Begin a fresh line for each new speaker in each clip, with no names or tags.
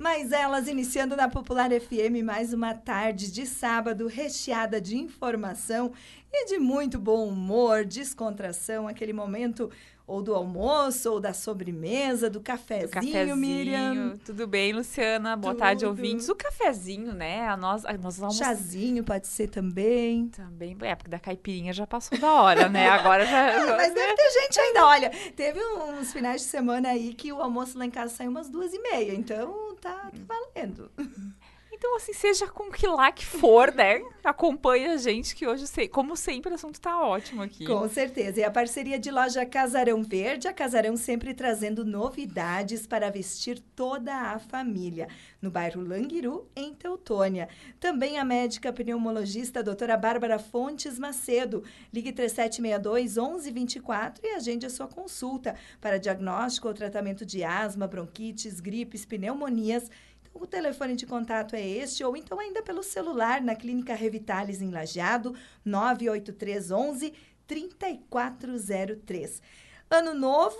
Mas elas iniciando na Popular FM mais uma tarde de sábado recheada de informação e de muito bom humor, descontração, aquele momento ou do almoço, ou da sobremesa, do cafezinho, do cafezinho Miriam.
Tudo bem, Luciana? Boa Tudo. tarde, ouvintes. O cafezinho, né? A nós, a nós.
Chazinho pode ser também.
Também, é, porque da caipirinha já passou da hora, né? Agora já...
Mas deve ter gente ainda, olha, teve uns finais de semana aí que o almoço lá em casa saiu umas duas e meia, então tá, tá valendo.
Então, assim, seja com que lá que for, né? Acompanhe a gente, que hoje, como sempre, o assunto está ótimo aqui.
Com certeza. E a parceria de loja Casarão Verde, a Casarão sempre trazendo novidades para vestir toda a família. No bairro Languiru, em Teutônia. Também a médica pneumologista a doutora Bárbara Fontes Macedo. Ligue 3762 1124 e agende a sua consulta para diagnóstico ou tratamento de asma, bronquites, gripes, pneumonias o telefone de contato é este, ou então ainda pelo celular na Clínica Revitalis em Lajeado, 98311 3403. Ano novo,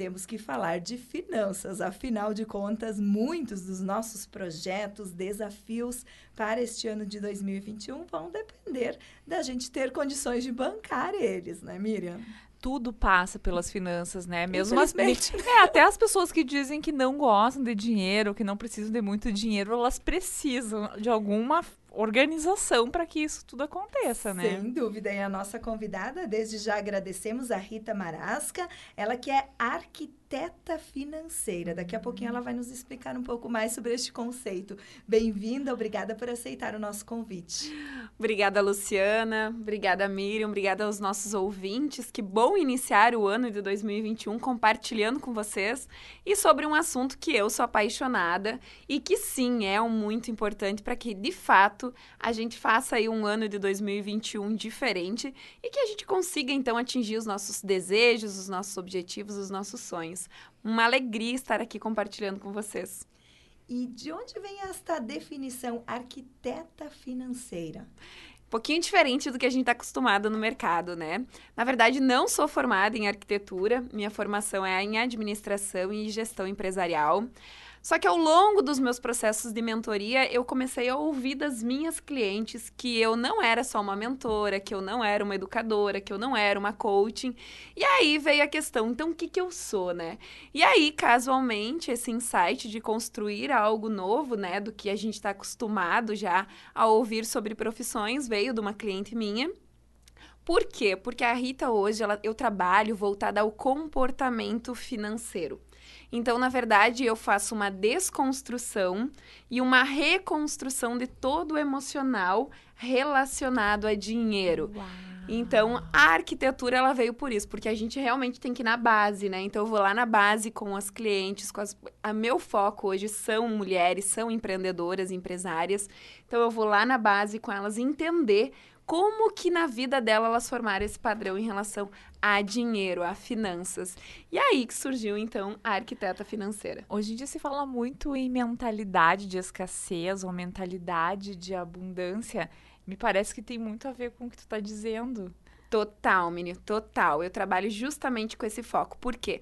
temos que falar de finanças. Afinal de contas, muitos dos nossos projetos, desafios para este ano de 2021 vão depender da gente ter condições de bancar eles, né, Miriam?
Tudo passa pelas finanças, né? Mesmo as, é, até as pessoas que dizem que não gostam de dinheiro, que não precisam de muito dinheiro, elas precisam de alguma organização para que isso tudo aconteça,
né? Sem dúvida. E a nossa convidada, desde já agradecemos a Rita Marasca, ela que é arquiteta arquiteta financeira. Daqui a pouquinho ela vai nos explicar um pouco mais sobre este conceito. Bem-vinda, obrigada por aceitar o nosso convite.
Obrigada, Luciana. Obrigada, Miriam. Obrigada aos nossos ouvintes. Que bom iniciar o ano de 2021 compartilhando com vocês e sobre um assunto que eu sou apaixonada e que sim é um muito importante para que de fato a gente faça aí um ano de 2021 diferente e que a gente consiga então atingir os nossos desejos, os nossos objetivos, os nossos sonhos. Uma alegria estar aqui compartilhando com vocês.
E de onde vem esta definição arquiteta financeira?
Um pouquinho diferente do que a gente está acostumado no mercado, né? Na verdade, não sou formada em arquitetura, minha formação é em administração e gestão empresarial. Só que ao longo dos meus processos de mentoria, eu comecei a ouvir das minhas clientes que eu não era só uma mentora, que eu não era uma educadora, que eu não era uma coaching. E aí veio a questão, então o que, que eu sou, né? E aí, casualmente, esse insight de construir algo novo, né, do que a gente está acostumado já a ouvir sobre profissões, veio de uma cliente minha. Por quê? Porque a Rita hoje, ela, eu trabalho voltada ao comportamento financeiro. Então, na verdade, eu faço uma desconstrução e uma reconstrução de todo o emocional relacionado a dinheiro. Uau. Então, a arquitetura ela veio por isso, porque a gente realmente tem que ir na base, né? Então, eu vou lá na base com as clientes, com as... a meu foco hoje são mulheres, são empreendedoras, empresárias. Então, eu vou lá na base com elas entender como que na vida dela elas formaram esse padrão em relação a dinheiro, a finanças. E aí que surgiu, então, a arquiteta financeira.
Hoje em dia se fala muito em mentalidade de escassez ou mentalidade de abundância. Me parece que tem muito a ver com o que tu está dizendo.
Total, menino, total. Eu trabalho justamente com esse foco. Por quê?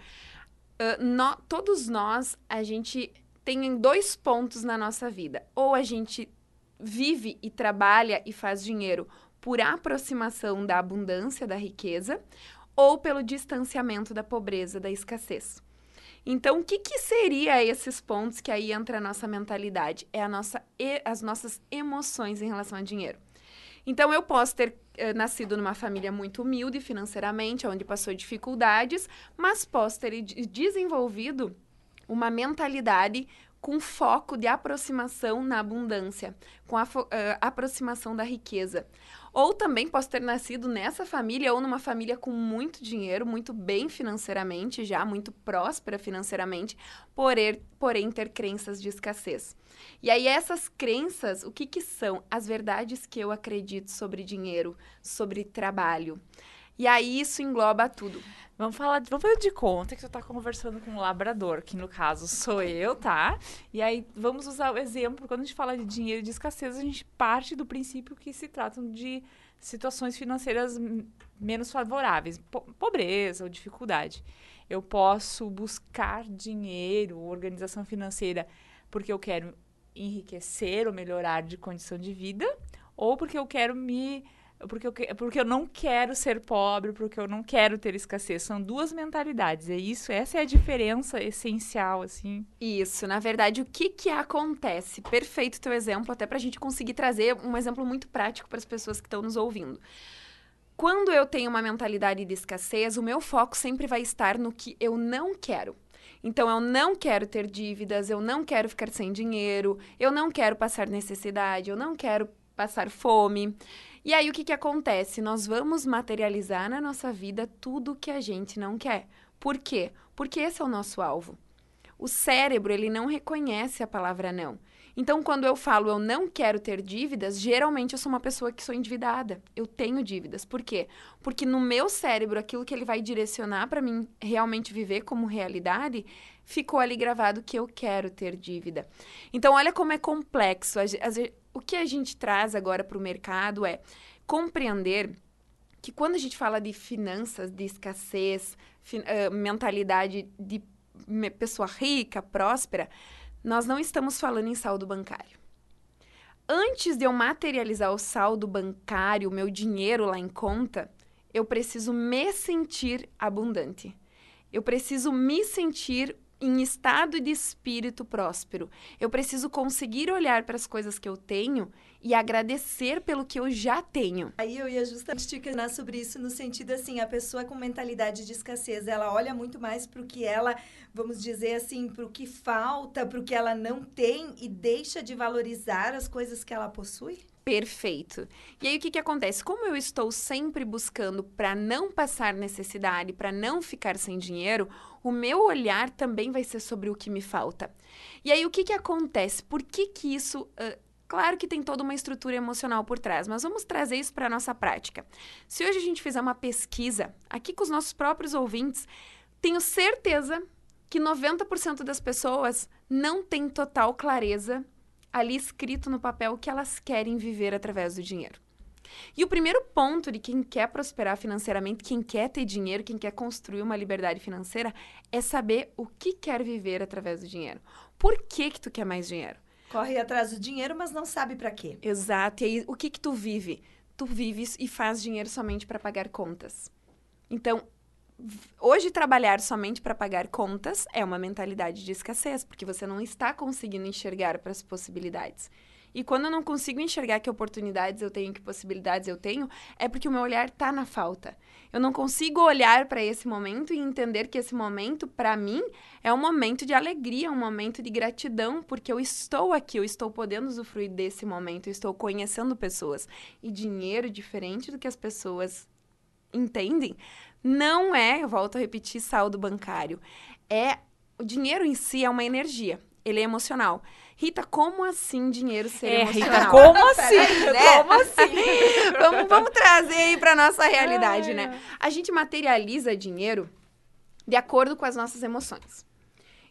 Uh, no, todos nós, a gente tem dois pontos na nossa vida. Ou a gente vive e trabalha e faz dinheiro por aproximação da abundância da riqueza ou pelo distanciamento da pobreza, da escassez. Então, o que, que seria esses pontos que aí entra a nossa mentalidade? É a nossa, as nossas emoções em relação ao dinheiro. Então, eu posso ter eh, nascido numa família muito humilde financeiramente, onde passou dificuldades, mas posso ter desenvolvido uma mentalidade com foco de aproximação na abundância, com a uh, aproximação da riqueza. Ou também posso ter nascido nessa família ou numa família com muito dinheiro, muito bem financeiramente, já muito próspera financeiramente, porém, porém ter crenças de escassez. E aí essas crenças, o que que são? As verdades que eu acredito sobre dinheiro, sobre trabalho. E aí isso engloba tudo.
Vamos falar, vamos fazer de conta que você está conversando com um labrador, que no caso sou eu, tá? E aí vamos usar o exemplo, quando a gente fala de dinheiro de escassez, a gente parte do princípio que se tratam de situações financeiras menos favoráveis, po pobreza ou dificuldade. Eu posso buscar dinheiro, organização financeira porque eu quero enriquecer ou melhorar de condição de vida, ou porque eu quero me porque eu, porque eu não quero ser pobre, porque eu não quero ter escassez. São duas mentalidades. É isso, essa é a diferença essencial, assim.
Isso, na verdade, o que que acontece? Perfeito teu exemplo, até para a gente conseguir trazer um exemplo muito prático para as pessoas que estão nos ouvindo. Quando eu tenho uma mentalidade de escassez, o meu foco sempre vai estar no que eu não quero. Então, eu não quero ter dívidas, eu não quero ficar sem dinheiro, eu não quero passar necessidade, eu não quero passar fome. E aí, o que, que acontece? Nós vamos materializar na nossa vida tudo que a gente não quer. Por quê? Porque esse é o nosso alvo. O cérebro, ele não reconhece a palavra não. Então, quando eu falo eu não quero ter dívidas, geralmente eu sou uma pessoa que sou endividada. Eu tenho dívidas. Por quê? Porque no meu cérebro, aquilo que ele vai direcionar para mim realmente viver como realidade, ficou ali gravado que eu quero ter dívida. Então, olha como é complexo. O que a gente traz agora para o mercado é compreender que quando a gente fala de finanças, de escassez, uh, mentalidade de pessoa rica, próspera, nós não estamos falando em saldo bancário. Antes de eu materializar o saldo bancário, o meu dinheiro lá em conta, eu preciso me sentir abundante. Eu preciso me sentir em estado de espírito próspero. Eu preciso conseguir olhar para as coisas que eu tenho e agradecer pelo que eu já tenho.
Aí eu ia justamente te questionar sobre isso no sentido assim, a pessoa com mentalidade de escassez, ela olha muito mais para o que ela, vamos dizer assim, para o que falta, para o que ela não tem e deixa de valorizar as coisas que ela possui?
Perfeito. E aí o que, que acontece? Como eu estou sempre buscando para não passar necessidade, para não ficar sem dinheiro, o meu olhar também vai ser sobre o que me falta. E aí o que, que acontece? Por que, que isso. Uh, claro que tem toda uma estrutura emocional por trás, mas vamos trazer isso para a nossa prática. Se hoje a gente fizer uma pesquisa aqui com os nossos próprios ouvintes, tenho certeza que 90% das pessoas não tem total clareza ali escrito no papel o que elas querem viver através do dinheiro. E o primeiro ponto de quem quer prosperar financeiramente, quem quer ter dinheiro, quem quer construir uma liberdade financeira, é saber o que quer viver através do dinheiro. Por que que tu quer mais dinheiro?
Corre atrás do dinheiro, mas não sabe para quê.
Exato. E aí, o que que tu vive? Tu vives e faz dinheiro somente para pagar contas. Então, hoje trabalhar somente para pagar contas é uma mentalidade de escassez, porque você não está conseguindo enxergar para as possibilidades. E quando eu não consigo enxergar que oportunidades eu tenho, que possibilidades eu tenho, é porque o meu olhar está na falta. Eu não consigo olhar para esse momento e entender que esse momento, para mim, é um momento de alegria, um momento de gratidão, porque eu estou aqui, eu estou podendo usufruir desse momento, eu estou conhecendo pessoas. E dinheiro, diferente do que as pessoas entendem, não é, eu volto a repetir, saldo bancário. É o dinheiro em si é uma energia, ele é emocional. Rita, como assim dinheiro ser é, emocional?
Rita, como assim? né? Como assim?
vamos, vamos trazer aí para nossa realidade, né? A gente materializa dinheiro de acordo com as nossas emoções.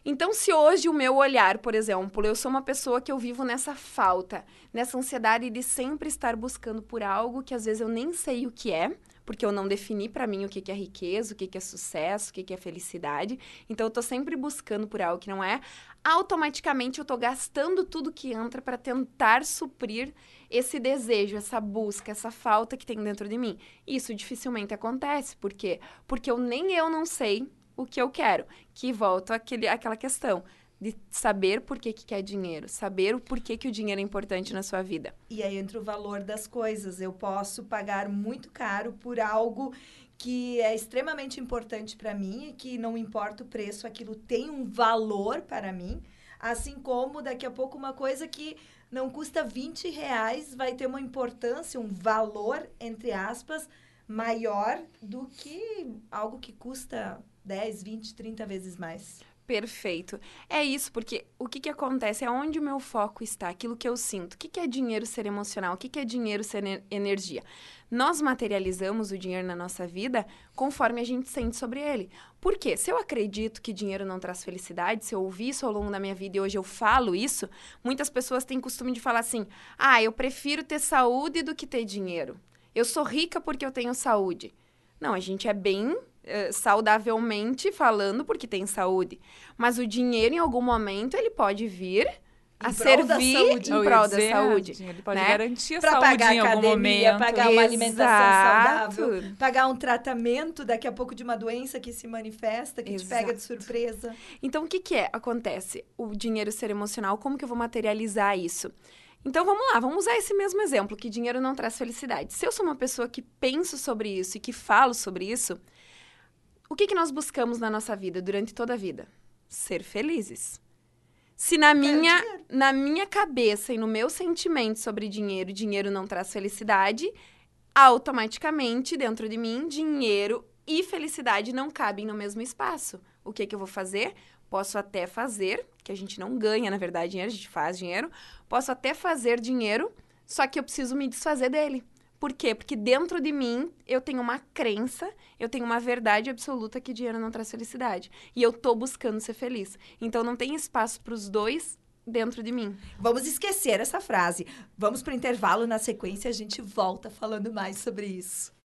Então, se hoje o meu olhar, por exemplo, eu sou uma pessoa que eu vivo nessa falta, nessa ansiedade de sempre estar buscando por algo que às vezes eu nem sei o que é, porque eu não defini para mim o que, é riqueza, o que, é sucesso, o que, que é felicidade. Então, eu tô sempre buscando por algo que não é. Automaticamente, eu tô gastando tudo que entra para tentar suprir esse desejo, essa busca, essa falta que tem dentro de mim. Isso dificilmente acontece. Por quê? Porque eu nem eu não sei o que eu quero. Que volta àquele, àquela questão de saber por que, que quer dinheiro, saber o porquê que o dinheiro é importante na sua vida.
E aí entra o valor das coisas. Eu posso pagar muito caro por algo que é extremamente importante para mim e que não importa o preço, aquilo tem um valor para mim. Assim como daqui a pouco uma coisa que não custa 20 reais vai ter uma importância, um valor, entre aspas, maior do que algo que custa 10, 20, 30 vezes mais.
Perfeito. É isso, porque o que, que acontece? É onde o meu foco está, aquilo que eu sinto. O que, que é dinheiro ser emocional? O que, que é dinheiro ser energia? Nós materializamos o dinheiro na nossa vida conforme a gente sente sobre ele. Por quê? Se eu acredito que dinheiro não traz felicidade, se eu ouvi isso ao longo da minha vida e hoje eu falo isso, muitas pessoas têm costume de falar assim: ah, eu prefiro ter saúde do que ter dinheiro. Eu sou rica porque eu tenho saúde. Não, a gente é bem eh, saudavelmente falando, porque tem saúde. Mas o dinheiro, em algum momento, ele pode vir a servir
saúde.
em prol da saúde.
dinheiro, Ele pode
né?
garantir a
Para
saúde
pagar
em algum
academia,
momento.
pagar uma alimentação
Exato.
saudável, pagar um tratamento daqui a pouco de uma doença que se manifesta, que te pega de
Exato.
surpresa.
Então, o que, que é? Acontece o dinheiro ser emocional, como que eu vou materializar isso? Então, vamos lá, vamos usar esse mesmo exemplo, que dinheiro não traz felicidade. Se eu sou uma pessoa que penso sobre isso e que falo sobre isso, o que, que nós buscamos na nossa vida, durante toda a vida? Ser felizes. Se na minha, na minha cabeça e no meu sentimento sobre dinheiro, dinheiro não traz felicidade, automaticamente, dentro de mim, dinheiro e felicidade não cabem no mesmo espaço. O que, que eu vou fazer? Posso até fazer, que a gente não ganha, na verdade, dinheiro, a gente faz dinheiro. Posso até fazer dinheiro, só que eu preciso me desfazer dele. Por quê? Porque dentro de mim eu tenho uma crença, eu tenho uma verdade absoluta que dinheiro não traz felicidade. E eu tô buscando ser feliz. Então não tem espaço para os dois dentro de mim.
Vamos esquecer essa frase. Vamos para o intervalo, na sequência a gente volta falando mais sobre isso.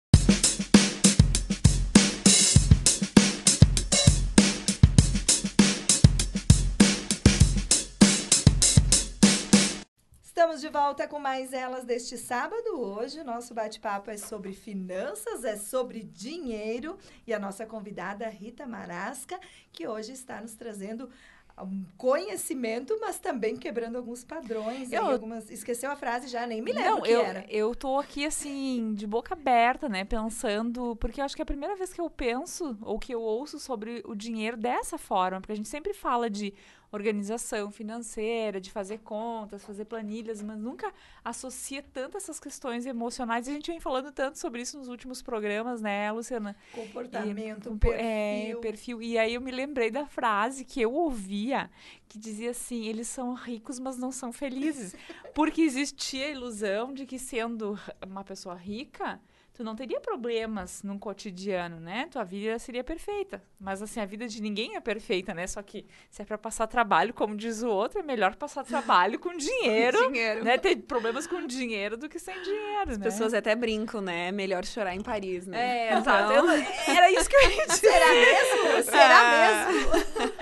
Estamos de volta com mais elas deste sábado. Hoje o nosso bate-papo é sobre finanças, é sobre dinheiro e a nossa convidada Rita Marasca, que hoje está nos trazendo um conhecimento, mas também quebrando alguns padrões.
Eu-
algumas... Esqueceu a frase já, nem me lembro
Não,
o que
eu,
era.
eu tô aqui, assim, de boca aberta, né? Pensando. Porque eu acho que é a primeira vez que eu penso ou que eu ouço sobre o dinheiro dessa forma. Porque a gente sempre fala de organização financeira, de fazer contas, fazer planilhas, mas nunca associa tanto essas questões emocionais. E a gente vem falando tanto sobre isso nos últimos programas, né, Luciana?
Comportamento,
E,
perfil.
É, perfil. E aí eu me lembrei da frase que eu ouvia, que dizia assim: eles são ricos, mas não são felizes. Porque existia a ilusão de que sendo uma pessoa rica, tu não teria problemas num cotidiano, né? Tua vida seria perfeita. Mas assim, a vida de ninguém é perfeita, né? Só que se é pra passar trabalho, como diz o outro, é melhor passar trabalho com dinheiro.
Dinheiro.
Né, ter problemas com dinheiro do que sem dinheiro,
As
né?
pessoas até brincam, né? É melhor chorar em Paris, né?
É, exato. Eu- Era isso que eu ia dizer.
Será mesmo? Será
Ah.
mesmo?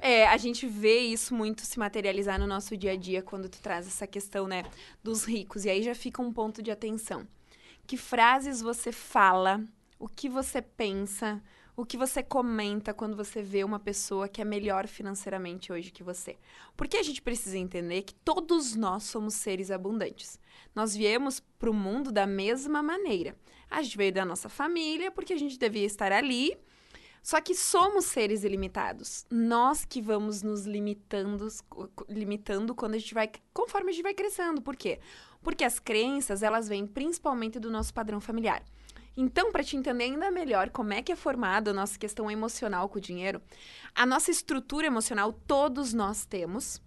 É, a gente vê isso muito se materializar no nosso dia a dia quando tu traz essa questão, né, dos ricos. E aí já fica um ponto de atenção. Que frases você fala, o que você pensa, o que você comenta quando você vê uma pessoa que é melhor financeiramente hoje que você. Porque a gente precisa entender que todos nós somos seres abundantes. Nós viemos para o mundo da mesma maneira. A gente veio da nossa família porque a gente devia estar ali só que somos seres ilimitados. Nós que vamos nos limitando, limitando quando a gente vai, conforme a gente vai crescendo. Por quê? Porque as crenças, elas vêm principalmente do nosso padrão familiar. Então, para te entender ainda melhor como é que é formada a nossa questão emocional com o dinheiro, a nossa estrutura emocional todos nós temos,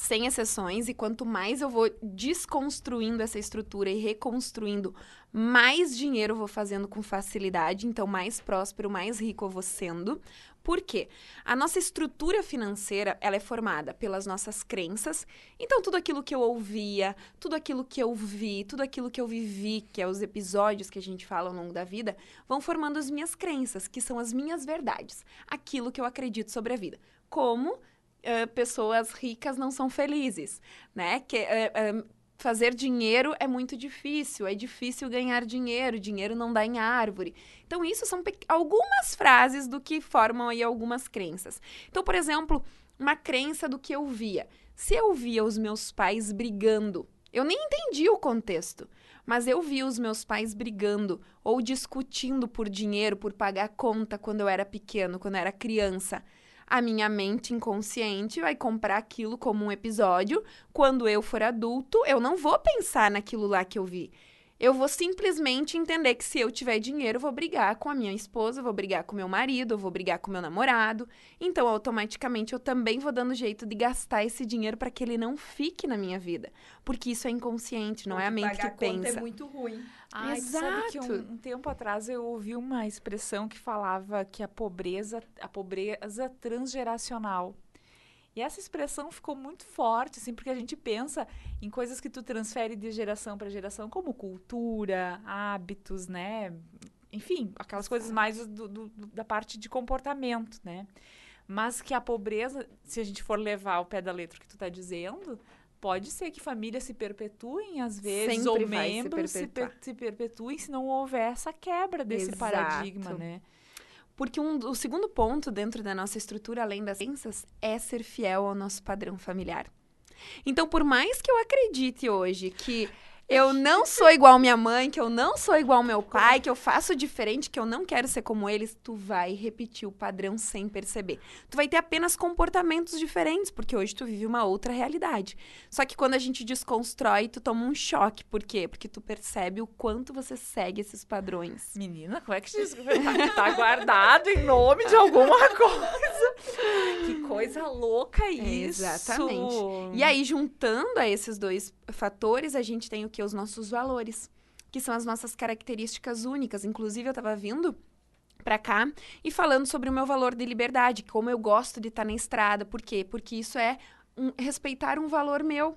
sem exceções, e quanto mais eu vou desconstruindo essa estrutura e reconstruindo, mais dinheiro eu vou fazendo com facilidade, então mais próspero, mais rico eu vou sendo. Por quê? A nossa estrutura financeira, ela é formada pelas nossas crenças. Então, tudo aquilo que eu ouvia, tudo aquilo que eu vi, tudo aquilo que eu vivi, que é os episódios que a gente fala ao longo da vida, vão formando as minhas crenças, que são as minhas verdades. Aquilo que eu acredito sobre a vida. Como eh, pessoas ricas não são felizes, né? Que, eh, eh, fazer dinheiro é muito difícil, é difícil ganhar dinheiro, dinheiro não dá em árvore. Então, isso são algumas frases do que formam aí algumas crenças. Então, por exemplo, uma crença do que eu via. Se eu via os meus pais brigando, eu nem entendi o contexto, mas eu via os meus pais brigando ou discutindo por dinheiro, por pagar conta quando eu era pequeno, quando eu era criança a minha mente inconsciente vai comprar aquilo como um episódio. Quando eu for adulto, eu não vou pensar naquilo lá que eu vi. Eu vou simplesmente entender que se eu tiver dinheiro, eu vou brigar com a minha esposa, eu vou brigar com meu marido, eu vou brigar com meu namorado. Então, automaticamente, eu também vou dando jeito de gastar esse dinheiro para que ele não fique na minha vida. Porque isso é inconsciente, não é a mente que
Pagar conta
pensa.
é muito ruim.
Sabe que
Exato.
um, um tempo atrás eu ouvi uma expressão que falava que a pobreza, a pobreza transgeracional. E essa expressão ficou muito forte, assim, porque a gente pensa em coisas que tu transfere de geração para geração, como cultura, hábitos, né? Enfim, aquelas coisas mais do- do- da parte de comportamento, né? Mas que a pobreza, se a gente for levar ao pé da letra o que tu está dizendo, pode ser que famílias se perpetuem às vezes,
Sempre
ou
vai se
membros se, per- se perpetuem se não houver essa quebra desse
Exato.
paradigma, né?
Porque um, o segundo ponto dentro da nossa estrutura, além das crenças, é ser fiel ao nosso padrão familiar. Então, por mais que eu acredite hoje que eu não sou igual minha mãe, que eu não sou igual meu pai, que eu faço diferente, que eu não quero ser como eles, tu vai repetir o padrão sem perceber. Tu vai ter apenas comportamentos diferentes, porque hoje tu vive uma outra realidade. Só que quando a gente desconstrói, tu toma um choque. Por quê? Porque tu percebe o quanto você segue esses padrões.
Menina, como é que diz? Tá, tá guardado em nome de alguma coisa. Que coisa louca isso.
Exatamente. E aí, juntando a esses dois fatores, a gente tem o que? Os nossos valores, que são as nossas características únicas. Inclusive, eu tava vindo pra cá e falando sobre o meu valor de liberdade, como eu gosto de estar na estrada. Por quê? Porque isso é um- respeitar um valor meu.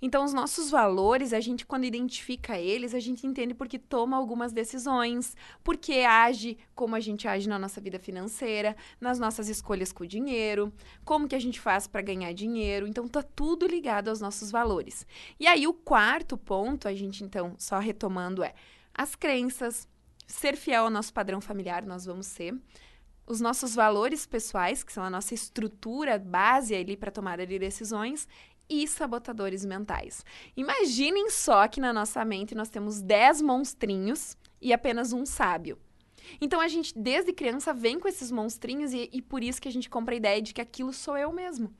Então, os nossos valores, a gente, quando identifica eles, a gente entende porque toma algumas decisões, porque age como a gente age na nossa vida financeira, nas nossas escolhas com o dinheiro, como que a gente faz para ganhar dinheiro. Então, tá tudo ligado aos nossos valores. E aí, o quarto ponto, a gente, então, só retomando, é as crenças, ser fiel ao nosso padrão familiar, nós vamos ser. Os nossos valores pessoais, que são a nossa estrutura base ali para tomada de decisões, e sabotadores mentais. Imaginem só que na nossa mente nós temos 10 monstrinhos e apenas um sábio. Então a gente, desde criança, vem com esses monstrinhos e, e por isso que a gente compra a ideia de que aquilo sou eu mesmo.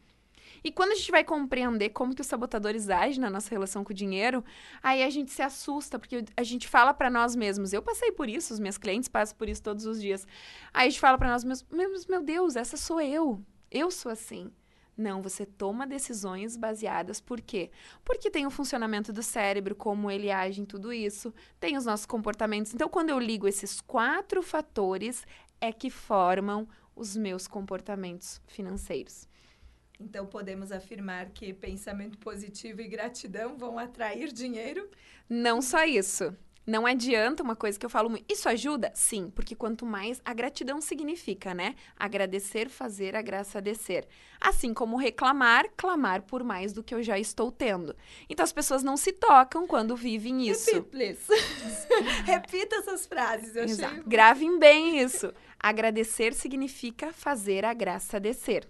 E quando a gente vai compreender como que os sabotadores agem na nossa relação com o dinheiro, aí a gente se assusta, porque a gente fala para nós mesmos, eu passei por isso, os meus clientes passam por isso todos os dias. Aí a gente fala para nós mesmos, meu Deus, essa sou eu. Eu sou assim. Não, você toma decisões baseadas por quê? Porque tem o funcionamento do cérebro, como ele age em tudo isso, tem os nossos comportamentos. Então, quando eu ligo esses quatro fatores, é que formam os meus comportamentos financeiros.
Então, podemos afirmar que pensamento positivo e gratidão vão atrair dinheiro?
Não só isso. Não adianta uma coisa que eu falo muito. Isso ajuda? Sim, porque quanto mais a gratidão significa, né? Agradecer, fazer a graça descer. Assim como reclamar, clamar por mais do que eu já estou tendo. Então as pessoas não se tocam quando vivem isso.
Repeat. Repita essas frases. Eu achei
Exato. Gravem bem isso. Agradecer significa fazer a graça descer.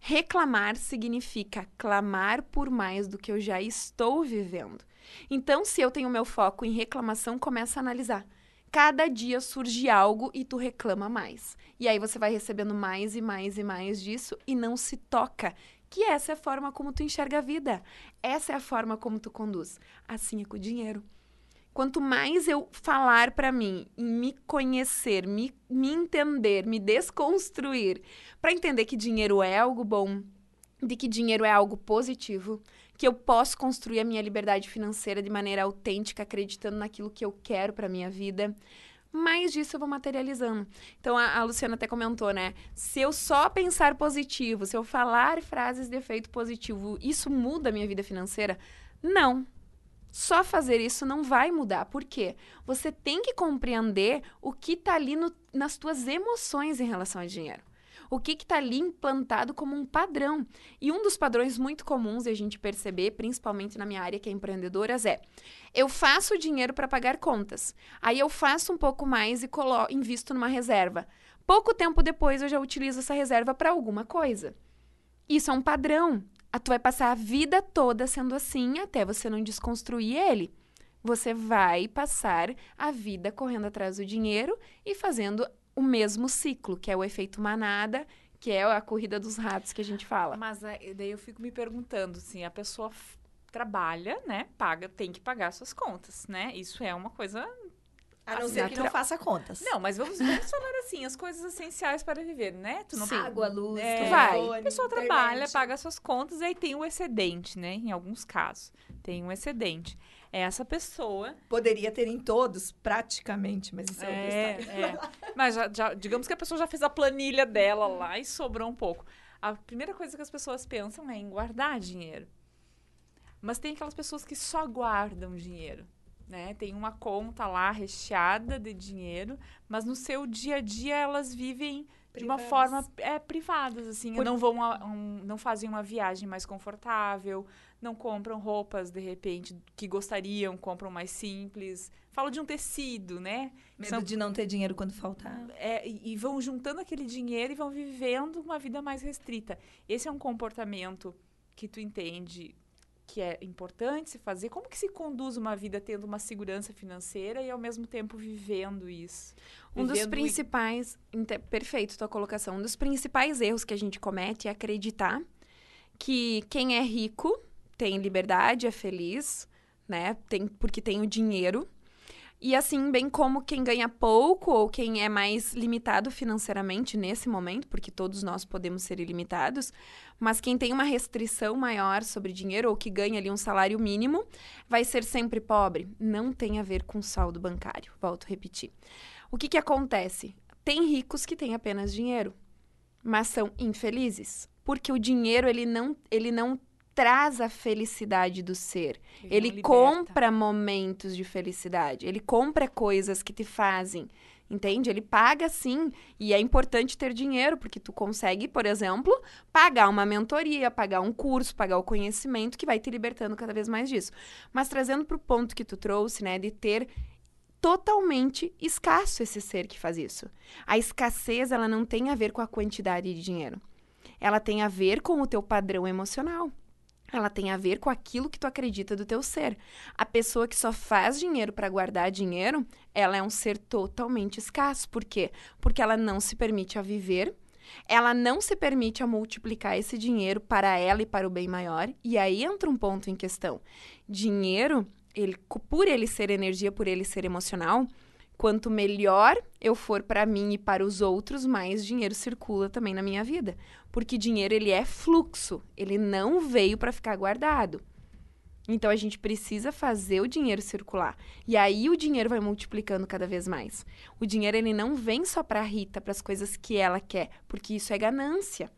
Reclamar significa clamar por mais do que eu já estou vivendo. Então, se eu tenho meu foco em reclamação, começa a analisar. Cada dia surge algo e tu reclama mais. E aí você vai recebendo mais e mais e mais disso e não se toca. Que essa é a forma como tu enxerga a vida. Essa é a forma como tu conduz. Assim é com o dinheiro. Quanto mais eu falar para mim, em me conhecer, me, me entender, me desconstruir, para entender que dinheiro é algo bom, de que dinheiro é algo positivo, que eu posso construir a minha liberdade financeira de maneira autêntica, acreditando naquilo que eu quero para minha vida. Mais disso eu vou materializando. Então a, a, Luciana até comentou, né? Se eu só pensar positivo, se eu falar frases de efeito positivo, isso muda a minha vida financeira? Não. Só fazer isso não vai mudar. Por quê? Você tem que compreender o que está ali no, nas tuas emoções em relação ao dinheiro o que está ali implantado como um padrão. E um dos padrões muito comuns de a gente perceber, principalmente na minha área que é empreendedoras, é eu faço dinheiro para pagar contas. Aí eu faço um pouco mais e colo invisto numa reserva. Pouco tempo depois eu já utilizo essa reserva para alguma coisa. Isso é um padrão. Tu vai passar a vida toda sendo assim até você não desconstruir ele. Você vai passar a vida correndo atrás do dinheiro e fazendo o mesmo ciclo, que é o efeito manada, que é a corrida dos ratos que a gente fala.
Mas daí eu fico me perguntando, assim, a pessoa trabalha, né, paga, tem que pagar suas contas, né? Isso é uma coisa
a não ser que não faça contas.
Não, mas vamos, vamos falar assim, as coisas essenciais para viver, né?
Tu não Sim. Água, luz,
é,
vai.
A pessoa trabalha, paga suas contas e aí tem o excedente, né? Em alguns casos, tem um excedente. Essa pessoa...
Poderia ter em todos, praticamente, mas isso é,
é
outra história.
É. Mas já, já, digamos que a pessoa já fez a planilha dela lá e sobrou um pouco. A primeira coisa que as pessoas pensam é em guardar dinheiro. Mas tem aquelas pessoas que só guardam dinheiro né? Tem uma conta lá recheada de dinheiro, mas no seu dia a dia elas vivem de uma forma é, privadas, assim. Por... Não vão a, um, não fazem uma viagem mais confortável, não compram roupas, de repente, que gostariam, compram mais simples. Falo de um tecido, né?
Medo São, de não ter dinheiro quando faltar.
É, e, vão juntando aquele dinheiro e vão vivendo uma vida mais restrita. Esse é um comportamento que tu entende que é importante se fazer? Como que se conduz uma vida tendo uma segurança financeira e ao mesmo tempo vivendo isso?
Um dos principais, e... perfeito tua colocação, um dos principais erros que a gente comete é acreditar que quem é rico tem liberdade, é feliz, né? Tem porque tem o dinheiro e assim, bem como quem ganha pouco ou quem é mais limitado financeiramente nesse momento, porque todos nós podemos ser ilimitados, mas quem tem uma restrição maior sobre dinheiro ou que ganha ali um salário mínimo, vai ser sempre pobre. Não tem a ver com saldo bancário. Volto a repetir. O que, que acontece? Tem ricos que têm apenas dinheiro, mas são infelizes, porque o dinheiro ele não, ele não traz a felicidade do ser. Ele, ele compra momentos de felicidade. Ele compra coisas que te fazem. Entende? Ele paga sim. E é importante ter dinheiro, porque tu consegue, por exemplo, pagar uma mentoria, pagar um curso, pagar o conhecimento que vai te libertando cada vez mais disso. Mas trazendo para o ponto que tu trouxe, né, de ter totalmente escasso esse ser que faz isso. A escassez, ela não tem a ver com a quantidade de dinheiro. Ela tem a ver com o teu padrão emocional ela tem a ver com aquilo que tu acredita do teu ser. A pessoa que só faz dinheiro para guardar dinheiro, ela é um ser totalmente escasso. Por quê? Porque ela não se permite a viver, ela não se permite a multiplicar esse dinheiro para ela e para o bem maior. E aí entra um ponto em questão. Dinheiro, ele, por ele ser energia, por ele ser emocional, Quanto melhor eu for para mim e para os outros, mais dinheiro circula também na minha vida, porque dinheiro ele é fluxo, ele não veio para ficar guardado. Então a gente precisa fazer o dinheiro circular. E aí o dinheiro vai multiplicando cada vez mais. O dinheiro ele não vem só para Rita, para as coisas que ela quer, porque isso é ganância.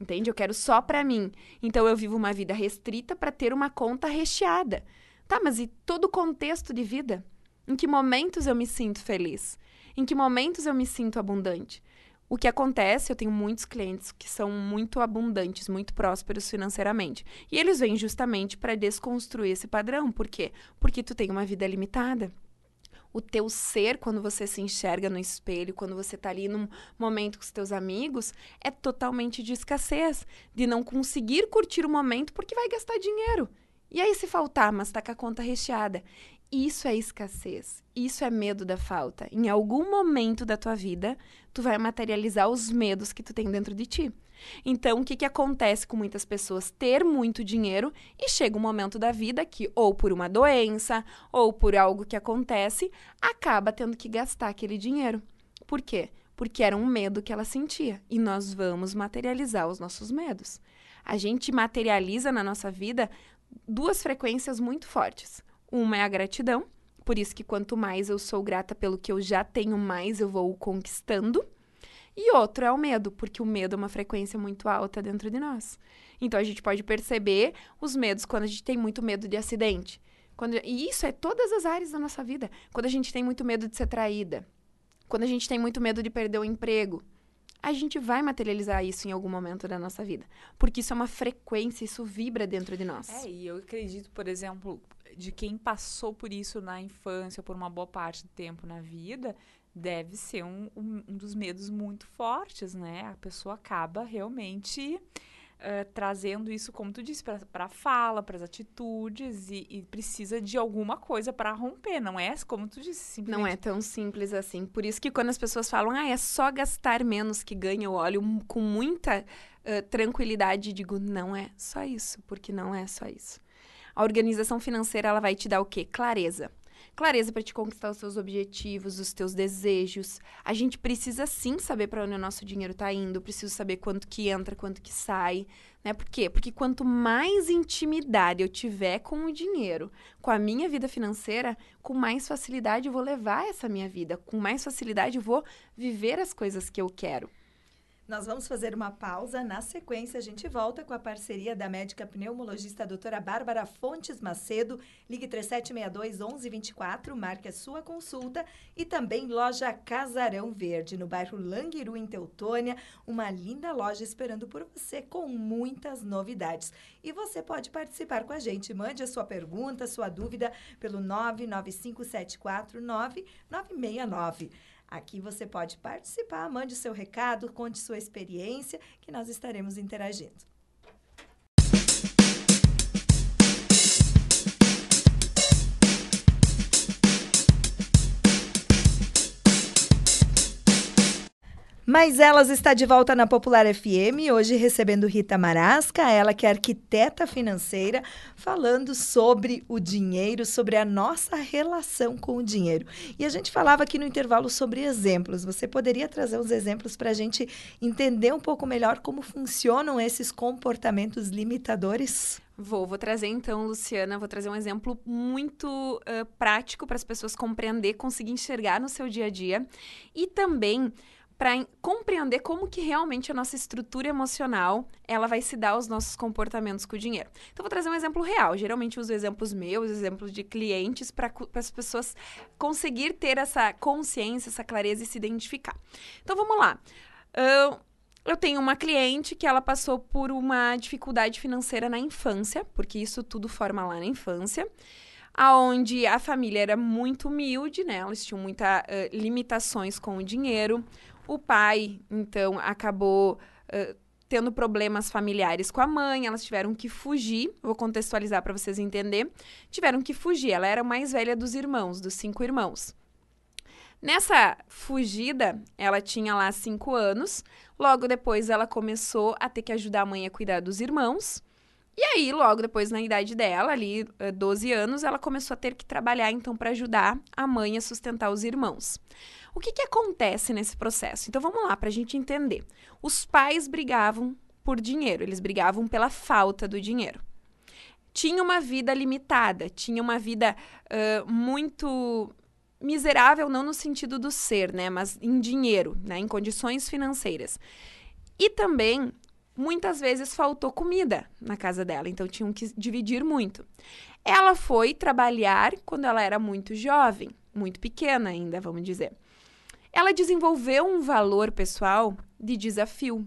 Entende? Eu quero só para mim. Então eu vivo uma vida restrita para ter uma conta recheada. Tá, mas e todo o contexto de vida? Em que momentos eu me sinto feliz? Em que momentos eu me sinto abundante? O que acontece, eu tenho muitos clientes que são muito abundantes, muito prósperos financeiramente. E eles vêm justamente para desconstruir esse padrão. Por quê? Porque tu tem uma vida limitada. O teu ser, quando você se enxerga no espelho, quando você está ali num momento com os teus amigos, é totalmente de escassez, de não conseguir curtir o momento porque vai gastar dinheiro. E aí, se faltar, mas está com a conta recheada. Isso é escassez. Isso é medo da falta. Em algum momento da tua vida, tu vai materializar os medos que tu tem dentro de ti. Então, o que, que acontece com muitas pessoas? Ter muito dinheiro e chega um momento da vida que, ou por uma doença, ou por algo que acontece, acaba tendo que gastar aquele dinheiro. Por quê? Porque era um medo que ela sentia. E nós vamos materializar os nossos medos. A gente materializa na nossa vida duas frequências muito fortes. Uma é a gratidão, por isso que quanto mais eu sou grata pelo que eu já tenho, mais eu vou conquistando. E outro é o medo, porque o medo é uma frequência muito alta dentro de nós. Então a gente pode perceber os medos quando a gente tem muito medo de acidente. Quando, e isso é todas as áreas da nossa vida. Quando a gente tem muito medo de ser traída, quando a gente tem muito medo de perder o emprego, a gente vai materializar isso em algum momento da nossa vida. Porque isso é uma frequência, isso vibra dentro de nós.
É, e eu acredito, por exemplo, de quem passou por isso na infância, por uma boa parte do tempo na vida, deve ser um, um, um dos medos muito fortes, né? A pessoa acaba realmente uh, trazendo isso, como tu disse, para a fala, para as atitudes e, e, precisa de alguma coisa para romper, não é? Como tu disse,
simplesmente. Não é tão simples assim. Por isso que quando as pessoas falam, ah, é só gastar menos que ganha, eu olho com muita uh, tranquilidade digo, não é só isso, porque não é só isso. A organização financeira ela vai te dar o quê? Clareza. Clareza para te conquistar os seus objetivos, os teus desejos. A gente precisa sim saber para onde o nosso dinheiro está indo, preciso saber quanto que entra, quanto que sai, né? Por quê? Porque quanto mais intimidade eu tiver com o dinheiro, com a minha vida financeira, com mais facilidade eu vou levar essa minha vida, com mais facilidade eu vou viver as coisas que eu quero.
Nós vamos fazer uma pausa. Na sequência, a gente volta com a parceria da médica pneumologista doutora Bárbara Fontes Macedo. Ligue 3762 1124, marque a sua consulta. E também loja Casarão Verde, no bairro Languiru, em Teutônia. Uma linda loja esperando por você, com muitas novidades. E você pode participar com a gente. Mande a sua pergunta, sua dúvida pelo 995749969. Aqui você pode participar, mande seu recado, conte sua experiência, que nós estaremos interagindo. Mas Elas está de volta na Popular FM, hoje recebendo Rita Marasca, ela que é arquiteta financeira, falando sobre o dinheiro, sobre a nossa relação com o dinheiro. E a gente falava aqui no intervalo sobre exemplos. Você poderia trazer uns exemplos para a gente entender um pouco melhor como funcionam esses comportamentos limitadores?
Vou, vou trazer então, Luciana, vou trazer um exemplo muito uh, prático para as pessoas compreender, conseguir enxergar no seu dia a dia e também para compreender como que realmente a nossa estrutura emocional ela vai se dar aos nossos comportamentos com o dinheiro. Então, vou trazer um exemplo real. Geralmente uso exemplos meus, exemplos de clientes, para as pessoas conseguir ter essa consciência, essa clareza e se identificar. Então, vamos lá. Uh, eu tenho uma cliente que ela passou por uma dificuldade financeira na infância, porque isso tudo forma lá na infância aonde a família era muito humilde, né? Eles tinham muitas uh, limitações com o dinheiro. O pai, então, acabou uh, tendo problemas familiares com a mãe, elas tiveram que fugir. Vou contextualizar para vocês entenderem. Tiveram que fugir. Ela era a mais velha dos irmãos, dos cinco irmãos. Nessa fugida, ela tinha lá cinco anos. Logo depois, ela começou a ter que ajudar a mãe a cuidar dos irmãos. E aí, logo depois, na idade dela, ali, 12 anos, ela começou a ter que trabalhar, então, para ajudar a mãe a sustentar os irmãos. O que, que acontece nesse processo? Então vamos lá para a gente entender. Os pais brigavam por dinheiro, eles brigavam pela falta do dinheiro. Tinha uma vida limitada, tinha uma vida uh, muito miserável, não no sentido do ser, né? Mas em dinheiro, né? Em condições financeiras. E também muitas vezes faltou comida na casa dela, então tinham que dividir muito. Ela foi trabalhar quando ela era muito jovem, muito pequena ainda, vamos dizer ela desenvolveu um valor pessoal de desafio.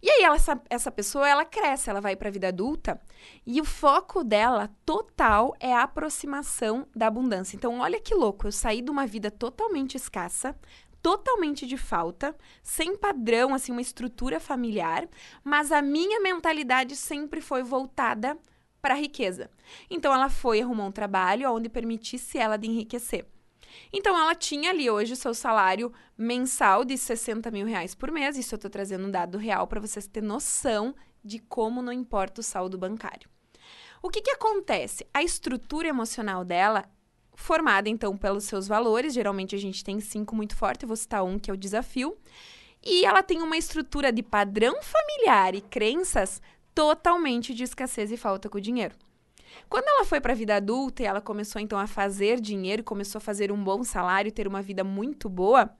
E aí, essa, essa pessoa, ela cresce, ela vai para a vida adulta e o foco dela total é a aproximação da abundância. Então, olha que louco, eu saí de uma vida totalmente escassa, totalmente de falta, sem padrão, assim, uma estrutura familiar, mas a minha mentalidade sempre foi voltada para a riqueza. Então, ela foi arrumar um trabalho onde permitisse ela de enriquecer. Então, ela tinha ali hoje o seu salário mensal de 60 mil reais por mês. Isso eu estou trazendo um dado real para vocês terem noção de como não importa o saldo bancário. O que, que acontece? A estrutura emocional dela, formada então pelos seus valores, geralmente a gente tem cinco muito forte, eu vou citar um que é o desafio, e ela tem uma estrutura de padrão familiar e crenças totalmente de escassez e falta com o dinheiro. Quando ela foi para a vida adulta e ela começou então a fazer dinheiro, começou a fazer um bom salário, ter uma vida muito boa,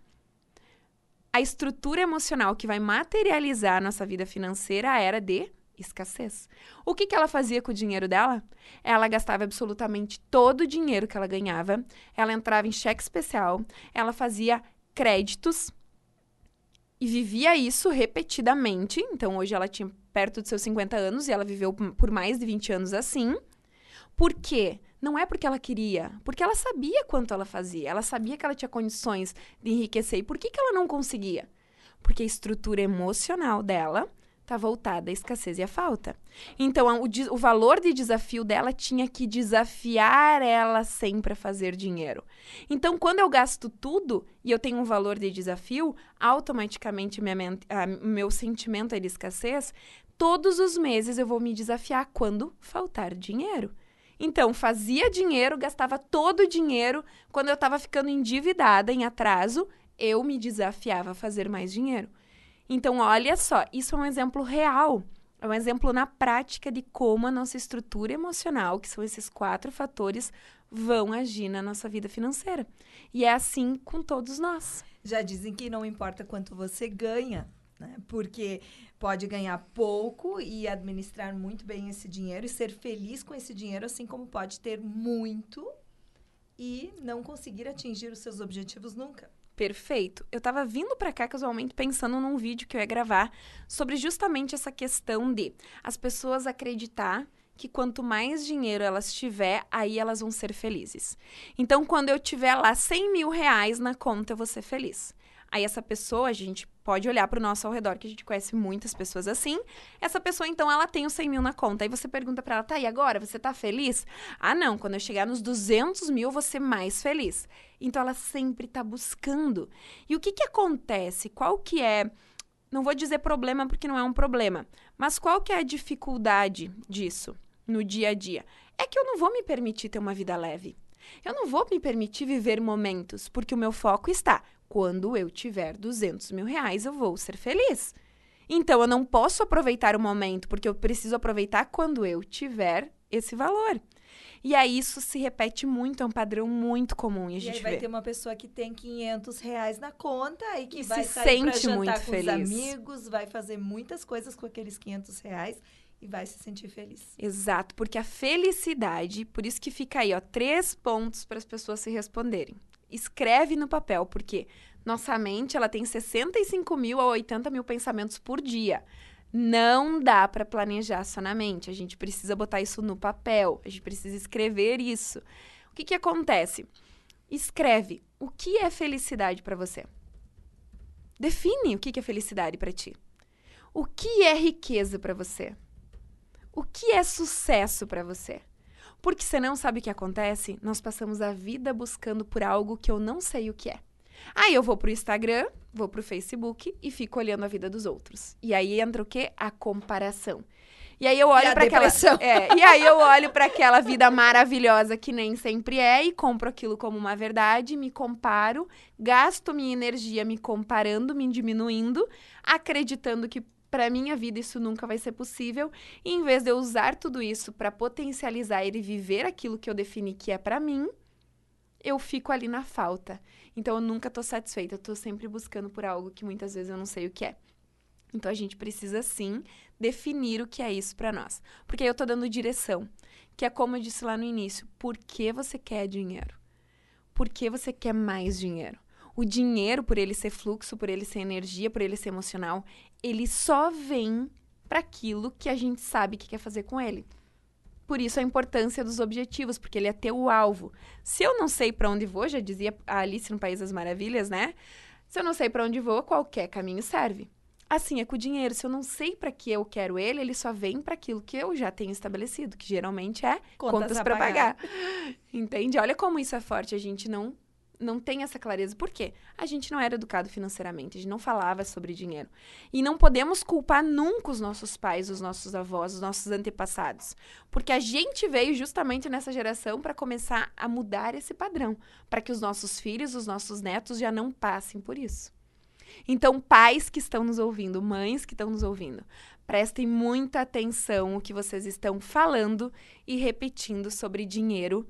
a estrutura emocional que vai materializar a nossa vida financeira era de escassez. O que, que ela fazia com o dinheiro dela? Ela gastava absolutamente todo o dinheiro que ela ganhava, ela entrava em cheque especial, ela fazia créditos e vivia isso repetidamente. Então, hoje ela tinha perto dos seus 50 anos e ela viveu por mais de 20 anos assim. Por quê? Não é porque ela queria, porque ela sabia quanto ela fazia, ela sabia que ela tinha condições de enriquecer. E por que, que ela não conseguia? Porque a estrutura emocional dela está voltada à escassez e à falta. Então, o, o, valor de desafio dela tinha que desafiar ela sempre a fazer dinheiro. Então, quando eu gasto tudo e eu tenho um valor de desafio, automaticamente a, meu sentimento é de escassez. Todos os meses eu vou me desafiar quando faltar dinheiro. Então, fazia dinheiro, gastava todo o dinheiro. Quando eu estava ficando endividada, em atraso, eu me desafiava a fazer mais dinheiro. Então, olha só, isso é um exemplo real. É um exemplo na prática de como a nossa estrutura emocional, que são esses quatro fatores, vão agir na nossa vida financeira. E é assim com todos nós.
Já dizem que não importa quanto você ganha, né? Porque pode ganhar pouco e administrar muito bem esse dinheiro e ser feliz com esse dinheiro, assim como pode ter muito e não conseguir atingir os seus objetivos nunca.
Perfeito. Eu tava vindo para cá casualmente pensando num vídeo que eu ia gravar sobre justamente essa questão de as pessoas acreditar que quanto mais dinheiro elas tiver, aí elas vão ser felizes. Então, quando eu tiver lá 100 mil reais na conta, eu vou ser feliz. Aí essa pessoa, a gente pode olhar para o nosso ao redor, que a gente conhece muitas pessoas assim. Essa pessoa, então, ela tem os 100 mil na conta. Aí você pergunta para ela, tá, e agora? Você tá feliz? Ah, não, quando eu chegar nos 200 mil, eu vou ser mais feliz. Então, ela sempre está buscando. E o que que acontece? Qual que é... Não vou dizer problema, porque não é um problema. Mas qual que é a dificuldade disso no dia a dia? É que eu não vou me permitir ter uma vida leve. Eu não vou me permitir viver momentos, porque o meu foco está quando eu tiver 200 mil reais, eu vou ser feliz. Então, eu não posso aproveitar o momento, porque eu preciso aproveitar quando eu tiver esse valor. E aí, isso se repete muito, é um padrão muito comum. E, a gente
e aí vai
vê.
ter uma pessoa que tem 500 reais na conta e que
E
vai
se
sair
sente
jantar
muito
com
feliz.
os amigos, vai fazer muitas coisas com aqueles 500 reais e vai se sentir feliz.
Exato, porque a felicidade, por isso que fica aí, ó, três pontos para as pessoas se responderem. Escreve no papel, porque nossa mente ela tem 65 mil a 80 mil pensamentos por dia. Não dá para planejar só na mente. A gente precisa botar isso no papel. A gente precisa escrever isso. O que, que acontece? Escreve o que é felicidade para você. Define o que, que é felicidade para ti. O que é riqueza para você? O que é sucesso para você? Porque você não sabe o que acontece, nós passamos a vida buscando por algo que eu não sei o que é. Aí eu vou pro Instagram, vou pro Facebook e fico olhando a vida dos outros. E aí entra o quê? A comparação. E aí eu olho para aquela é, e aí eu olho para aquela vida maravilhosa que nem sempre é e compro aquilo como uma verdade, me comparo, gasto minha energia me comparando, me diminuindo, acreditando que para minha vida isso nunca vai ser possível, e em vez de eu usar tudo isso para potencializar e viver aquilo que eu defini que é para mim, eu fico ali na falta. Então eu nunca tô satisfeita, eu tô sempre buscando por algo que muitas vezes eu não sei o que é. Então a gente precisa sim definir o que é isso para nós. Porque aí eu tô dando direção, que é como eu disse lá no início, por que você quer dinheiro? Por que você quer mais dinheiro? O dinheiro, por ele ser fluxo, por ele ser energia, por ele ser emocional, ele só vem para aquilo que a gente sabe que quer fazer com ele. Por isso a importância dos objetivos, porque ele é ter o alvo. Se eu não sei para onde vou, já dizia a Alice no País das Maravilhas, né? Se eu não sei para onde vou, qualquer caminho serve. Assim é com o dinheiro. Se eu não sei para que eu quero ele, ele só vem para aquilo que eu já tenho estabelecido, que geralmente é contas,
a
para pagar. Entende? Olha como isso é forte. A gente não não tem essa clareza. Por quê? A gente não era educado financeiramente, a gente não falava sobre dinheiro. E não podemos culpar nunca os nossos pais, os nossos avós, os nossos antepassados. Porque a gente veio justamente nessa geração para começar a mudar esse padrão, para que os nossos filhos, os nossos netos já não passem por isso. Então, pais que estão nos ouvindo, mães que estão nos ouvindo, prestem muita atenção o que vocês estão falando e repetindo sobre dinheiro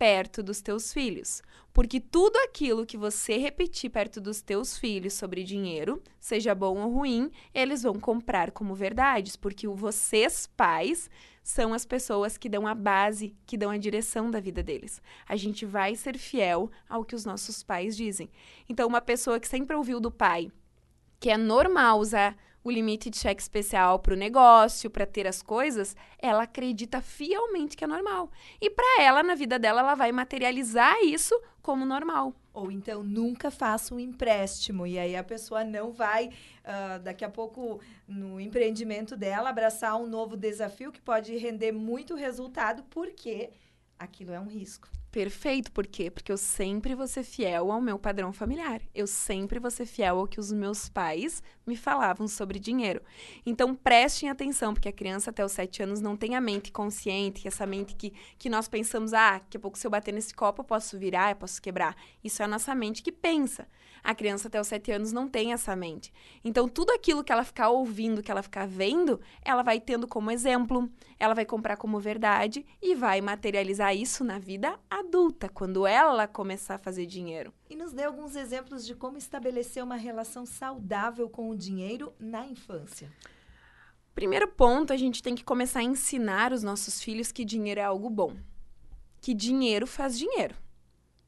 perto dos teus filhos. Porque tudo aquilo que você repetir perto dos teus filhos sobre dinheiro, seja bom ou ruim, eles vão comprar como verdades, porque vocês pais são as pessoas que dão a base, que dão a direção da vida deles. A gente vai ser fiel ao que os nossos pais dizem. Então, uma pessoa que sempre ouviu do pai que é normal usar o limite de cheque especial para o negócio, para ter as coisas, ela acredita fielmente que é normal. E para ela, na vida dela, ela vai materializar isso como normal.
Ou então nunca faça um empréstimo. E aí a pessoa não vai, ah, daqui a pouco, no empreendimento dela, abraçar um novo desafio que pode render muito resultado, porque aquilo é um risco.
Perfeito, por quê? Porque eu sempre vou ser fiel ao meu padrão familiar. Eu sempre vou ser fiel ao que os meus pais me falavam sobre dinheiro. Então prestem atenção, porque a criança até os 7 anos não tem a mente consciente, essa mente que, que nós pensamos, ah, daqui a pouco se eu bater nesse copo eu posso virar, eu posso quebrar. Isso é a nossa mente que pensa. A criança até os 7 anos não tem essa mente. Então, tudo aquilo que ela ficar ouvindo, que ela ficar vendo, ela vai tendo como exemplo, ela vai comprar como verdade e vai materializar isso na vida adulta, quando ela começar a fazer dinheiro.
E nos dê alguns exemplos de como estabelecer uma relação saudável com o dinheiro na infância.
Primeiro ponto, a gente tem que começar a ensinar os nossos filhos que dinheiro é algo bom. Que dinheiro faz dinheiro.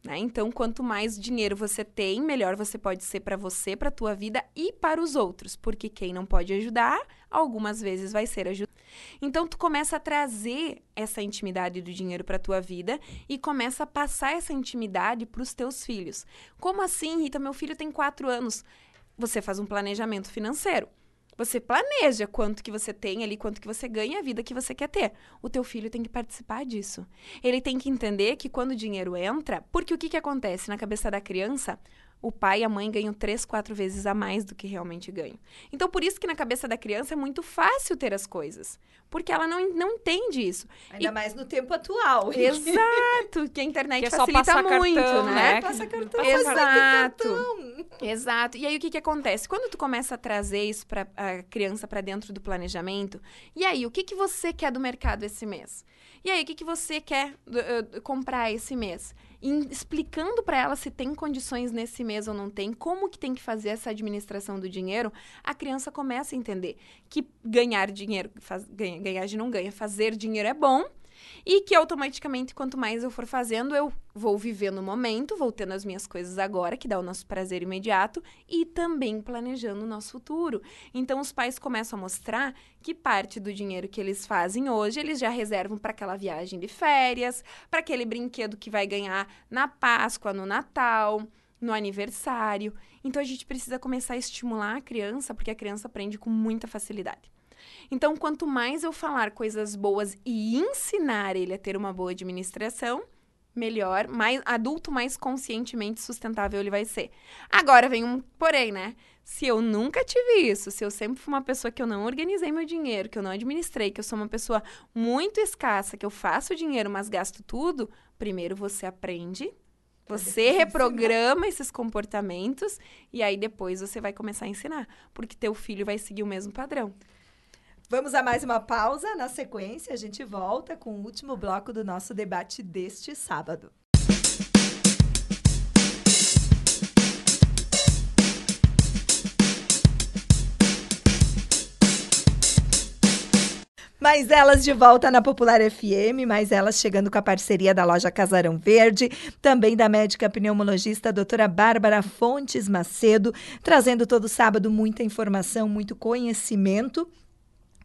Né? Então, quanto mais dinheiro você tem, melhor você pode ser para você, para a tua vida e para os outros, porque quem não pode ajudar, algumas vezes vai ser ajudado. Então, tu começa a trazer essa intimidade do dinheiro para a tua vida e começa a passar essa intimidade para os teus filhos. Como assim, Rita? Meu filho tem quatro anos. Você faz um planejamento financeiro. Você planeja quanto que você tem ali, quanto que você ganha, a vida que você quer ter. O teu filho tem que participar disso. Ele tem que entender que quando o dinheiro entra, porque o que, que acontece na cabeça da criança? O pai e a mãe ganham três, quatro vezes a mais do que realmente ganham. Então, por isso que na cabeça da criança é muito fácil ter as coisas. Porque ela não, não entende isso.
Ainda e... mais no tempo atual.
Exato, que a internet que facilita é muito, cartão, né?
né? Passa cartão,
Exato.
Cartão.
Exato. E aí, o que, que acontece? Quando tu começa a trazer isso para a criança para dentro do planejamento, e aí, o que, que você quer do mercado esse mês? E aí, o que, que você quer uh, comprar esse mês? Explicando para ela se tem condições nesse mês ou não tem, como que tem que fazer essa administração do dinheiro, a criança começa a entender que ganhar dinheiro, faz, ganha, ganhar de não ganha, fazer dinheiro é bom e que automaticamente, quanto mais eu for fazendo, eu vou vivendo o momento, vou tendo as minhas coisas agora, que dá o nosso prazer imediato, e também planejando o nosso futuro. Então, os pais começam a mostrar que parte do dinheiro que eles fazem hoje, eles já reservam para aquela viagem de férias, para aquele brinquedo que vai ganhar na Páscoa, no Natal no aniversário. Então a gente precisa começar a estimular a criança, porque a criança aprende com muita facilidade. Então, quanto mais eu falar coisas boas e ensinar ele a ter uma boa administração, melhor, mais adulto mais conscientemente sustentável ele vai ser. Agora vem um porém, né? Se eu nunca tive isso, se eu sempre fui uma pessoa que eu não organizei meu dinheiro, que eu não administrei, que eu sou uma pessoa muito escassa, que eu faço dinheiro, mas gasto tudo, primeiro você aprende, você reprograma esses comportamentos e aí depois você vai começar a ensinar, porque teu filho vai seguir o mesmo padrão.
Vamos a mais uma pausa. Na sequência, a gente volta com o último bloco do nosso debate deste sábado. Mais elas de volta na Popular FM, mais elas chegando com a parceria da loja Casarão Verde, também da médica pneumologista doutora Bárbara Fontes Macedo, trazendo todo sábado muita informação, muito conhecimento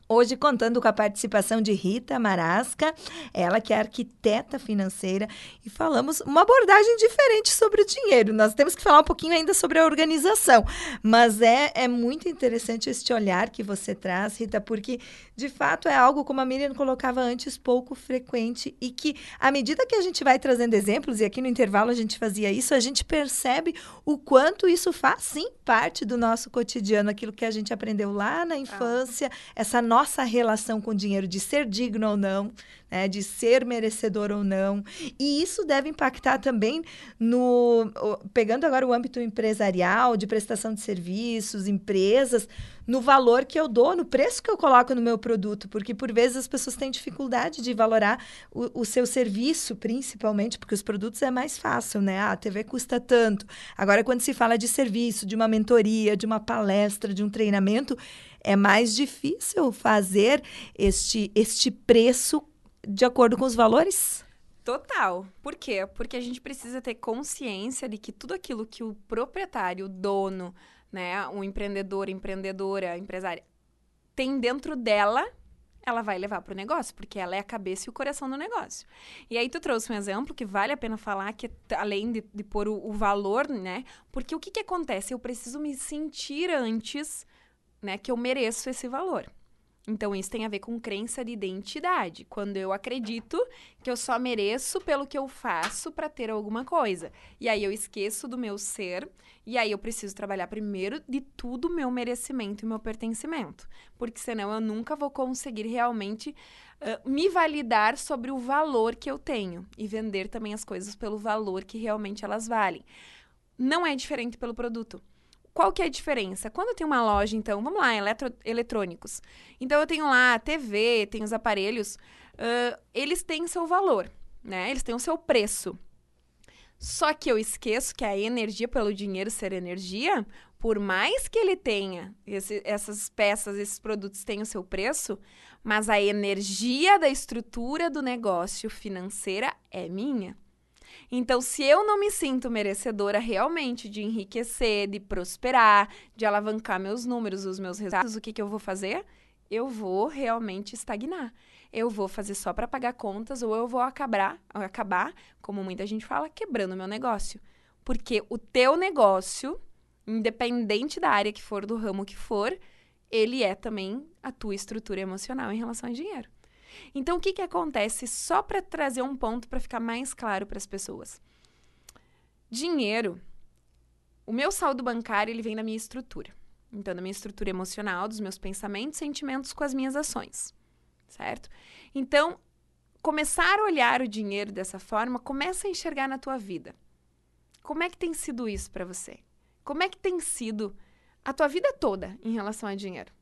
Hoje contando com a participação de Rita Marasca, ela que é arquiteta financeira, e falamos uma abordagem diferente sobre o dinheiro. Nós temos que falar um pouquinho ainda sobre a organização, mas é, é muito interessante este olhar que você traz, Rita, porque de fato é algo, como a Miriam colocava antes, pouco frequente e que, à medida que a gente vai trazendo exemplos, e aqui no intervalo a gente fazia isso, a gente percebe o quanto isso faz, sim, parte do nosso cotidiano, aquilo que a gente aprendeu lá na infância, essa nova nossa relação com o dinheiro, de ser digno ou não, né, de ser merecedor ou não. E isso deve impactar também no. Pegando agora o âmbito empresarial, de prestação de serviços, empresas, no valor que eu dou, no preço que eu coloco no meu produto, porque por vezes as pessoas têm dificuldade de valorar o, o seu serviço, principalmente, porque os produtos é mais fácil, né? Ah, a TV custa tanto. Agora, quando se fala de serviço, de uma mentoria, de uma palestra, de um treinamento, é mais difícil fazer este, este preço de acordo com os valores?
Total. Por quê? Porque a gente precisa ter consciência de que tudo aquilo que o proprietário, o dono, né, o empreendedor, empreendedora, empresária, tem dentro dela, ela vai levar para o negócio, porque ela é a cabeça e o coração do negócio. E aí tu trouxe um exemplo que vale a pena falar, que além de, de pôr o, o valor, né? Porque o que, que acontece? Eu preciso me sentir antes né, que eu mereço esse valor. Então, isso tem a ver com crença de identidade. Quando eu acredito que eu só mereço pelo que eu faço para ter alguma coisa. E aí eu esqueço do meu ser. E aí eu preciso trabalhar primeiro de tudo o meu merecimento e meu pertencimento. Porque senão eu nunca vou conseguir realmente uh, me validar sobre o valor que eu tenho. E vender também as coisas pelo valor que realmente elas valem. Não é diferente pelo produto. Qual que é a diferença? Quando eu tenho uma loja, então, vamos lá, eletro, eletrônicos. Então, eu tenho lá a TV, tenho os aparelhos, uh, eles têm seu valor. né? Eles têm o seu preço. Só que eu esqueço que a energia, pelo dinheiro ser energia, por mais que ele tenha esse, essas peças, esses produtos tenham o seu preço, mas a energia da estrutura do negócio financeira é minha. Então, se eu não me sinto merecedora realmente de enriquecer, de prosperar, de alavancar meus números, os meus resultados, o que, que eu vou fazer? Eu vou realmente estagnar. Eu vou fazer só para pagar contas ou eu vou acabar, acabar, como muita gente fala, quebrando meu negócio. Porque o teu negócio, independente da área que for, do ramo que for, ele é também a tua estrutura emocional em relação ao dinheiro. Então, o que, que acontece? Só para trazer um ponto para ficar mais claro para as pessoas. Dinheiro, o meu saldo bancário, ele vem da minha estrutura. Então, da minha estrutura emocional, dos meus pensamentos, sentimentos com as minhas ações, certo? Então, começar a olhar o dinheiro dessa forma, começa a enxergar na tua vida. Como é que tem sido isso para você? Como é que tem sido a tua vida toda em relação a dinheiro?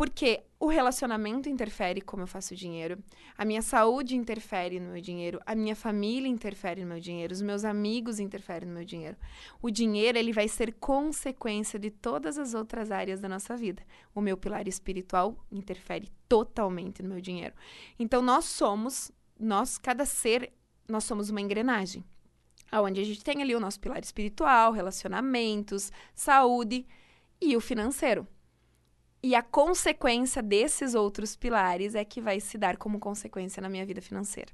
Porque o relacionamento interfere como eu faço dinheiro, a minha saúde interfere no meu dinheiro, a minha família interfere no meu dinheiro, os meus amigos interferem no meu dinheiro. O dinheiro, ele vai ser consequência de todas as outras áreas da nossa vida. O meu pilar espiritual interfere totalmente no meu dinheiro. Então nós somos, nós cada ser, nós somos uma engrenagem. Onde a gente tem ali o nosso pilar espiritual, relacionamentos, saúde e o financeiro. E a consequência desses outros pilares é que vai se dar como consequência na minha vida financeira.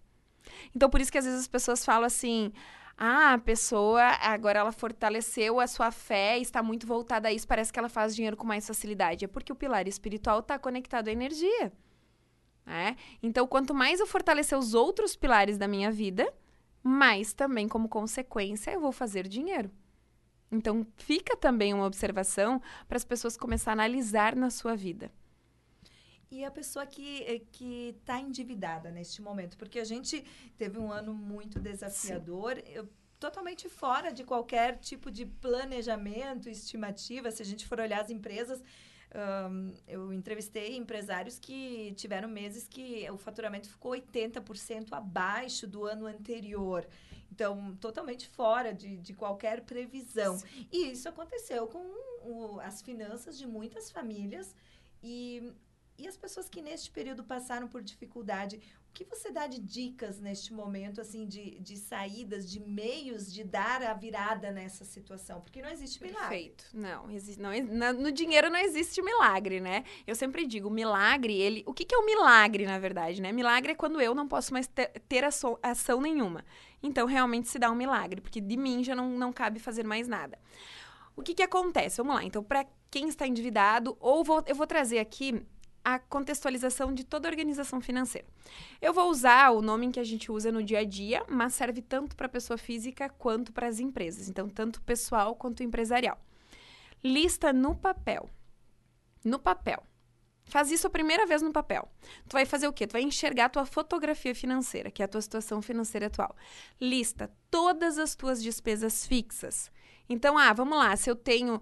Então, por isso que às vezes as pessoas falam assim: ah, a pessoa agora ela fortaleceu a sua fé, está muito voltada a isso, parece que ela faz dinheiro com mais facilidade. É porque o pilar espiritual está conectado à energia. Né? Então, quanto mais eu fortalecer os outros pilares da minha vida, mais também, como consequência, eu vou fazer dinheiro. Então, fica também uma observação para as pessoas começar a analisar na sua vida.
E a pessoa que eh, que está endividada neste momento, porque a gente teve um ano muito desafiador, eu, totalmente fora de qualquer tipo de planejamento, estimativa. Se a gente for olhar as empresas, um, eu entrevistei empresários que tiveram meses que o faturamento ficou 80% abaixo do ano anterior. Então, totalmente fora de, de qualquer previsão. Sim. E isso aconteceu com o, as finanças de muitas famílias. E, e as pessoas que neste período passaram por dificuldade, que você dá de dicas neste momento, assim, de, de saídas, de meios de dar a virada nessa situação? Porque não existe milagre.
Perfeito. Não, existe, não, no dinheiro não existe milagre, né? Eu sempre digo, milagre, ele... O que, que é o um milagre, na verdade, né? Milagre é quando eu não posso mais ter, ação, ação nenhuma. Então, realmente se dá um milagre, porque de mim já não, não cabe fazer mais nada. O que, que acontece? Vamos lá. Então, para quem está endividado, ou vou, eu vou trazer aqui a contextualização de toda organização financeira. Eu vou usar o nome que a gente usa no dia a dia, mas serve tanto para a pessoa física quanto para as empresas. Então, tanto pessoal quanto empresarial. Lista no papel. No papel. Faz isso a primeira vez no papel. Tu vai fazer o quê? Tu vai enxergar a tua fotografia financeira, que é a tua situação financeira atual. Lista todas as tuas despesas fixas. Então, ah, vamos lá, se eu tenho.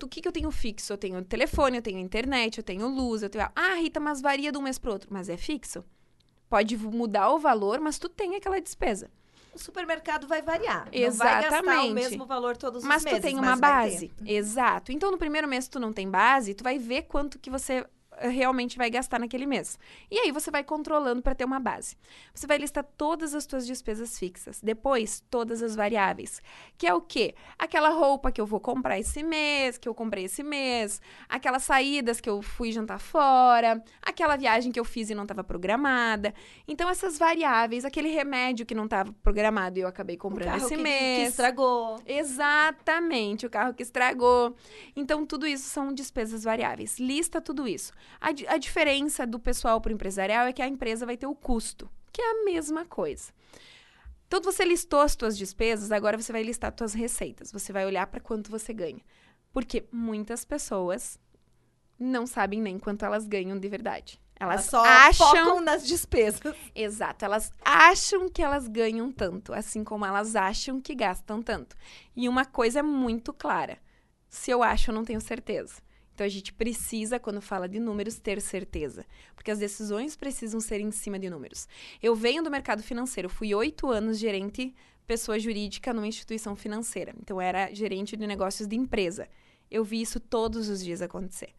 O uh, que, que eu tenho fixo? Eu tenho telefone, eu tenho internet, eu tenho luz, eu tenho. Ah, Rita, mas varia de um mês para outro. Mas é fixo. Pode mudar o valor, mas tu tem aquela despesa.
O supermercado vai variar.
Exatamente.
Não vai gastar o mesmo valor todos
mas
os meses.
mas tu tem uma base. Exato. Então, no primeiro mês, tu não tem base, tu vai ver quanto que você realmente vai gastar naquele mês. E aí você vai controlando para ter uma base. Você vai listar todas as suas despesas fixas, depois todas as variáveis, que é o quê? Aquela roupa que eu vou comprar esse mês, que eu comprei esse mês, aquelas saídas que eu fui jantar fora, aquela viagem que eu fiz e não estava programada. Então essas variáveis, aquele remédio que não estava programado e eu acabei comprando esse
que,
mês,
que estragou.
Exatamente, o carro que estragou. Então tudo isso são despesas variáveis. Lista tudo isso. A, a diferença do pessoal para o empresarial é que a empresa vai ter o custo, que é a mesma coisa. Então, você listou as suas despesas, agora você vai listar as suas receitas. Você vai olhar para quanto você ganha. Porque muitas pessoas não sabem nem quanto elas ganham de verdade. Elas, elas
só
acham
focam nas despesas.
Exato, elas acham que elas ganham tanto, assim como elas acham que gastam tanto. E uma coisa é muito clara: se eu acho, eu não tenho certeza. Então a gente precisa, quando fala de números, ter certeza. Porque as decisões precisam ser em cima de números. Eu venho do mercado financeiro, fui oito anos gerente pessoa jurídica numa instituição financeira. Então era gerente de negócios de empresa. Eu vi isso todos os dias acontecer.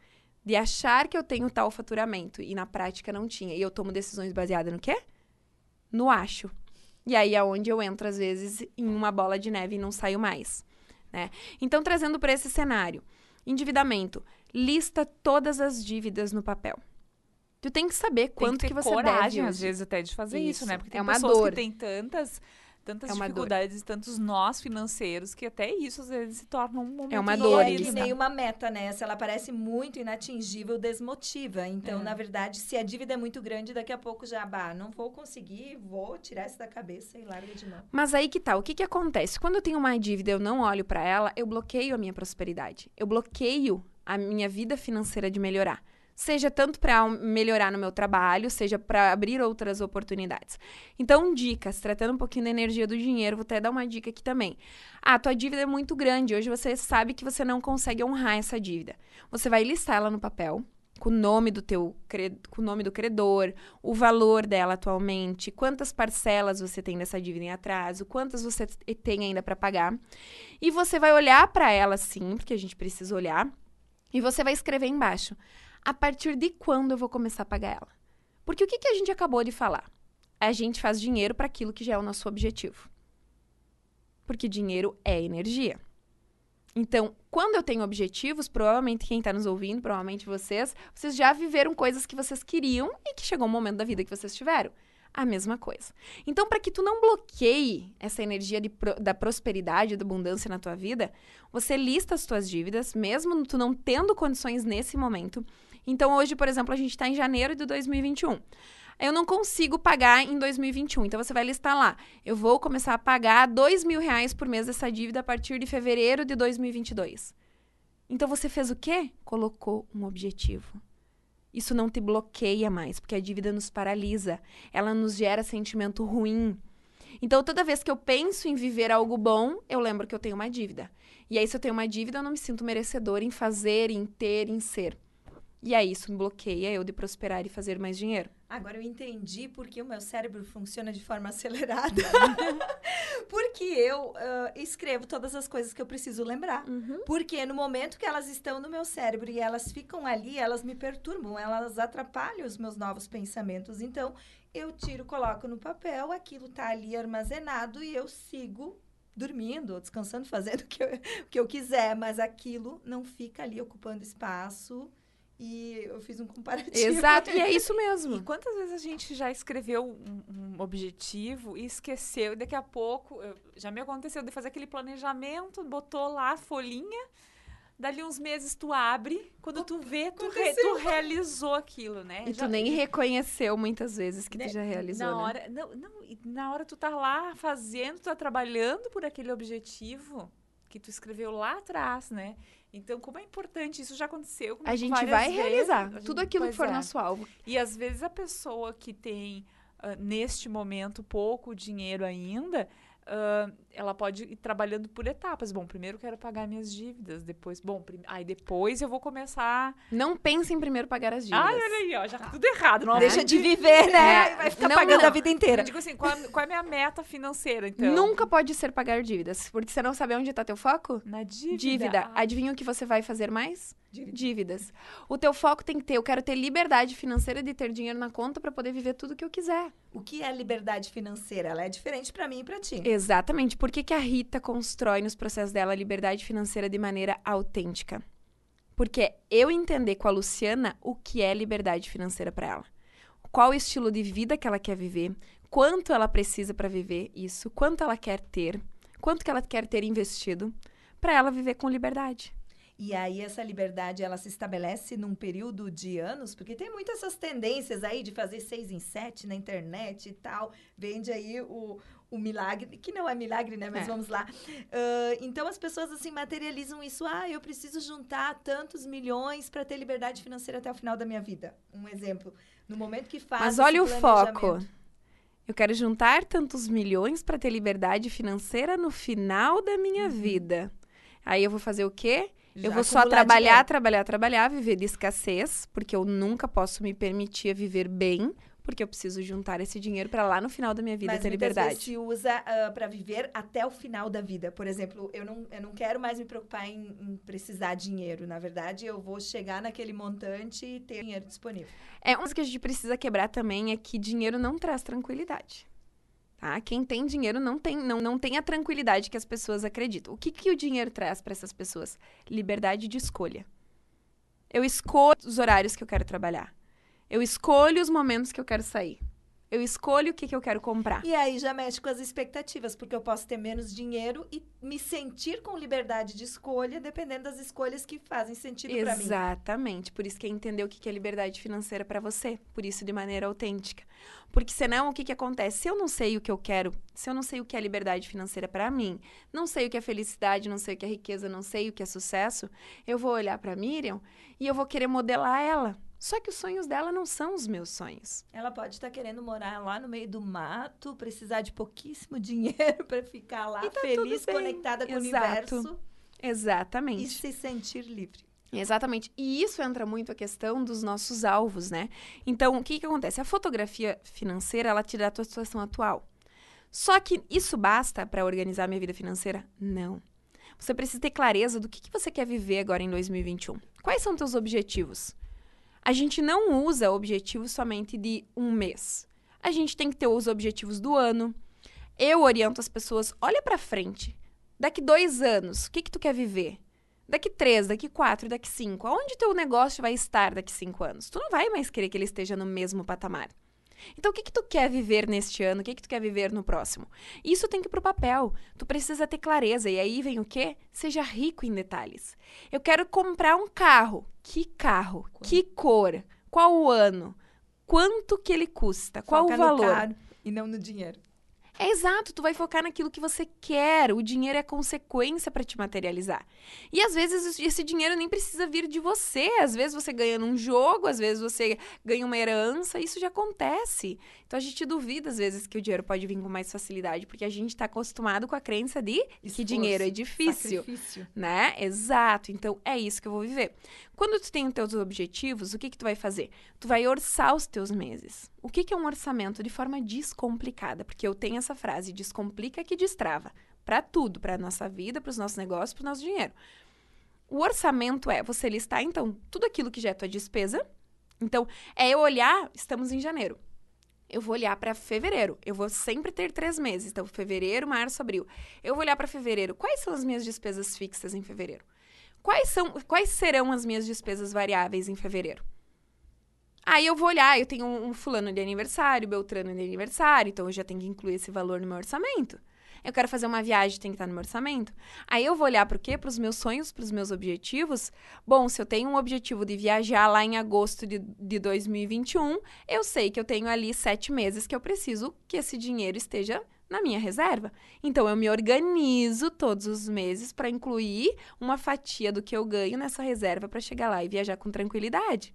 De achar que eu tenho tal faturamento e na prática não tinha. E eu tomo decisões baseadas no quê? No acho. E aí é onde eu entro, às vezes, em uma bola de neve e não saio mais. Né? Então, trazendo para esse cenário, endividamento lista todas as dívidas no papel. Tu tem que saber quanto
tem
que,
que
você
coragem,
deve.
às vezes, até de fazer isso,
Isso.
né? Porque tem
É uma
pessoas
dor.
que têm tantas, tantas
É dor.
dificuldades, tantos nós financeiros, que até isso, às vezes, se torna um momento
É uma dor
é
isso.
que nem uma meta, né? Se ela parece muito inatingível, desmotiva. Então,
É.
na verdade, se a dívida é muito grande, daqui a pouco já, bah, não vou conseguir, vou tirar isso da cabeça e larga de novo.
Mas aí que tá, o que que acontece? Quando eu tenho uma dívida e eu não olho para ela, eu bloqueio a minha prosperidade. Eu bloqueio a minha vida financeira de melhorar. Seja tanto para melhorar no meu trabalho, seja para abrir outras oportunidades. Então, dicas, tratando um pouquinho da energia do dinheiro, vou até dar uma dica aqui também. Ah, tua dívida é muito grande, hoje você sabe que você não consegue honrar essa dívida. Você vai listar ela no papel, com o nome do teu com o nome do credor, o valor dela atualmente, quantas parcelas você tem dessa dívida em atraso, quantas você tem ainda para pagar. E você vai olhar para ela sim, porque a gente precisa olhar, e você vai escrever embaixo a partir de quando eu vou começar a pagar ela. Porque o que, que a gente acabou de falar? A gente faz dinheiro para aquilo que já é o nosso objetivo. Porque dinheiro é energia. Então, quando eu tenho objetivos, provavelmente quem está nos ouvindo, provavelmente vocês, vocês já viveram coisas que vocês queriam e que chegou um momento da vida que vocês tiveram. A mesma coisa. Então, para que tu não bloqueie essa energia de da prosperidade, da abundância na tua vida, você lista as tuas dívidas, mesmo tu não tendo condições nesse momento. Então, hoje, por exemplo, a gente está em janeiro de 2021. Eu não consigo pagar em 2021. Então, você vai listar lá. Eu vou começar a pagar dois mil reais por mês dessa dívida a partir de fevereiro de 2022. Então, você fez o quê? Colocou um objetivo. Isso não te bloqueia mais, porque a dívida nos paralisa. Ela nos gera sentimento ruim. Então, toda vez que eu penso em viver algo bom, eu lembro que eu tenho uma dívida. E aí, se eu tenho uma dívida, eu não me sinto merecedor em fazer, em ter, em ser. E aí, isso me bloqueia eu de prosperar e fazer mais dinheiro.
Agora eu entendi porque o meu cérebro funciona de forma acelerada. porque eu ah, escrevo todas as coisas que eu preciso lembrar. Porque no momento que elas estão no meu cérebro e elas ficam ali, elas me perturbam, elas atrapalham os meus novos pensamentos. Então, eu tiro, coloco no papel, aquilo tá ali armazenado e eu sigo dormindo, ou descansando, fazendo o que eu, o que eu quiser, mas aquilo não fica ali ocupando espaço. E eu fiz um comparativo.
Exato, e é isso
E
mesmo.
quantas vezes a gente já escreveu um, um objetivo e esqueceu, e daqui a pouco, eu- já me aconteceu de fazer aquele planejamento, botou lá a folhinha, dali uns meses tu abre, quando tu vê, tu, re- tu realizou aquilo, né?
E tu
Já-
nem reconheceu muitas vezes que tu
né,
já realizou,
na
né?
hora, não, não, e na hora tu tá lá fazendo, tu tá trabalhando por aquele objetivo que tu escreveu lá atrás, né? Então, como é importante, isso já aconteceu
A gente vai
vezes.
realizar
gente-
tudo aquilo que for
é.
nosso alvo.
E às vezes a pessoa que tem, ah, neste momento, pouco dinheiro ainda, ah, ela pode ir trabalhando por etapas. Bom, primeiro eu quero pagar minhas dívidas, depois, bom, aí depois eu vou começar.
Não pense em primeiro pagar as dívidas.
Ai, olha aí, ó, já tá tudo errado. Não
Deixa de viver, né?
É.
Vai ficar
Não,
pagando
não.
a vida inteira.
Eu digo assim, qual, é- qual é a minha meta financeira, então?
Nunca pode ser pagar dívidas, porque você não sabe onde está teu foco?
Na dívida.
Dívida.
Ah,
Adivinha o que você vai fazer mais? Dívidas. O teu foco tem que ter, eu quero ter liberdade financeira de ter dinheiro na conta para poder viver tudo que eu quiser.
O que é liberdade financeira? Ela é diferente para mim e para ti.
Exatamente. Por que, que a Rita constrói nos processos dela a liberdade financeira de maneira autêntica? Porque eu entender com a Luciana o que é liberdade financeira para ela. Qual o estilo de vida que ela quer viver, quanto ela precisa para viver isso, quanto ela quer ter, quanto que ela quer ter investido para ela viver com liberdade.
E aí essa liberdade ela se estabelece num período de anos, porque tem muitas essas tendências aí de fazer seis em sete na internet e tal. Vende aí o, o milagre, que não é milagre, né? Mas
É.
vamos lá. Ah, então as pessoas assim materializam isso. Ah, eu preciso juntar tantos milhões para ter liberdade financeira até o final da minha vida. Um exemplo. No momento que faz.
Mas olha o foco. Eu quero juntar tantos milhões para ter liberdade financeira no final da minha vida. Aí eu vou fazer o quê? Eu vou só trabalhar, dinheiro. trabalhar, trabalhar, viver de escassez, porque eu nunca posso me permitir viver bem, porque eu preciso juntar esse dinheiro para lá no final da minha vida
Mas
ter liberdade. Vezes
se usa uh, para viver até o final da vida. Por exemplo, eu não, eu não quero mais me preocupar em, em, precisar de dinheiro. Na verdade, eu vou chegar naquele montante e ter dinheiro disponível.
É, uma coisa que a gente precisa quebrar também é que dinheiro não traz tranquilidade. Tá? Quem tem dinheiro não tem, não, não tem a tranquilidade que as pessoas acreditam. O que, que o dinheiro traz para essas pessoas? Liberdade de escolha. Eu escolho os horários que eu quero trabalhar. Eu escolho os momentos que eu quero sair. Eu escolho o que, que eu quero comprar.
E aí já mexe com as expectativas, porque eu posso ter menos dinheiro e me sentir com liberdade de escolha, dependendo das escolhas que fazem sentido para mim.
Exatamente. Por isso que é entender o que é liberdade financeira para você. Por isso, de maneira autêntica. Porque senão, o que, que acontece? Se eu não sei o que eu quero, se eu não sei o que é liberdade financeira para mim, não sei o que é felicidade, não sei o que é riqueza, não sei o que é sucesso, eu vou olhar para Miriam e eu vou querer modelar ela. Só que os sonhos dela não são os meus sonhos.
Ela pode estar querendo morar lá no meio do mato, precisar de pouquíssimo dinheiro para ficar lá tá feliz, conectada com Exato. o universo.
Exatamente.
E se sentir livre.
Exatamente. E isso entra muito a questão dos nossos alvos, né? Então, o que, que acontece? A fotografia financeira, ela te dá a tua situação atual. Só que isso basta para organizar minha vida financeira? Não. Você precisa ter clareza do que, que você quer viver agora em 2021. Quais são teus objetivos? A gente não usa objetivos somente de um mês. A gente tem que ter os objetivos do ano. Eu oriento as pessoas, olha para frente. Daqui dois anos, o que, que tu quer viver? Daqui três, daqui quatro, daqui cinco. Aonde teu negócio vai estar daqui cinco anos? Tu não vai mais querer que ele esteja no mesmo patamar. Então, o que, que tu quer viver neste ano? O que, que tu quer viver no próximo? Isso tem que ir pro papel. Tu precisa ter clareza. E aí vem o quê? Seja rico em detalhes. Eu quero comprar um carro. Que carro? Quanto? Que cor? Qual o ano? Quanto que ele custa? Qual Foca o valor? No caro
e não no dinheiro.
É exato, tu vai focar naquilo que você quer. O dinheiro é consequência para te materializar. E às vezes esse dinheiro nem precisa vir de você. Às vezes você ganha num jogo, às vezes você ganha uma herança, isso já acontece. Então a gente duvida às vezes que o dinheiro pode vir com mais facilidade, porque a gente está acostumado com a crença de Esforço, que dinheiro é difícil, sacrifício. né? Exato. Então é isso que eu vou viver. Quando tu tem os teus objetivos, o que que tu vai fazer? Tu vai orçar os teus meses. O que que é um orçamento de forma descomplicada? Porque eu tenho essa frase, descomplica que destrava. Para tudo, para nossa vida, para os nossos negócios, para o nosso dinheiro. O orçamento é você listar, então, tudo aquilo que já é tua despesa. Então, é eu olhar, estamos em janeiro eu vou olhar para fevereiro. Eu vou sempre ter três meses. Então, fevereiro, março, abril. Eu vou olhar para fevereiro. Quais são as minhas despesas fixas em fevereiro? Quais, são, quais serão as minhas despesas variáveis em fevereiro? Aí eu vou olhar, eu tenho um, um fulano de aniversário, Beltrano de aniversário, então eu já tenho que incluir esse valor no meu orçamento eu quero fazer uma viagem, tem que estar no meu orçamento. Aí eu vou olhar para o quê? Para os meus sonhos, para os meus objetivos. Bom, se eu tenho um objetivo de viajar lá em agosto de, de 2021, eu sei que eu tenho ali sete meses que eu preciso que esse dinheiro esteja na minha reserva. Então eu me organizo todos os meses para incluir uma fatia do que eu ganho nessa reserva para chegar lá e viajar com tranquilidade.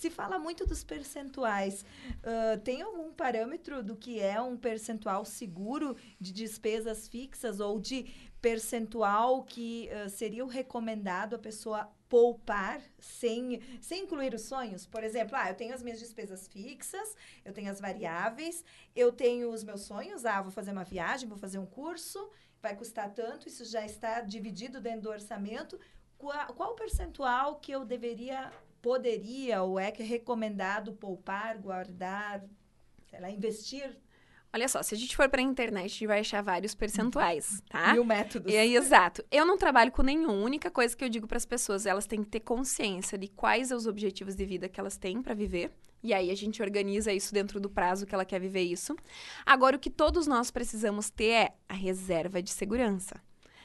Se fala muito dos percentuais. Uh, tem algum parâmetro do que é um percentual seguro de despesas fixas ou de percentual que uh, seria o recomendado a pessoa poupar sem, sem incluir os sonhos? Por exemplo, ah, eu tenho as minhas despesas fixas, eu tenho as variáveis, eu tenho os meus sonhos, ah, vou fazer uma viagem, vou fazer um curso, vai custar tanto, isso já está dividido dentro do orçamento. Qual, qual o percentual que eu deveria poderia ou é que é recomendado poupar, guardar, sei lá, investir?
Olha só, se a gente for para a internet, a gente vai achar vários percentuais, tá?
Mil métodos.
E aí, exato. Eu não trabalho com nenhum. A única coisa que eu digo para as pessoas, elas têm que ter consciência de quais são os objetivos de vida que elas têm para viver. E aí a gente organiza isso dentro do prazo que ela quer viver isso. Agora, o que todos nós precisamos ter é a reserva de segurança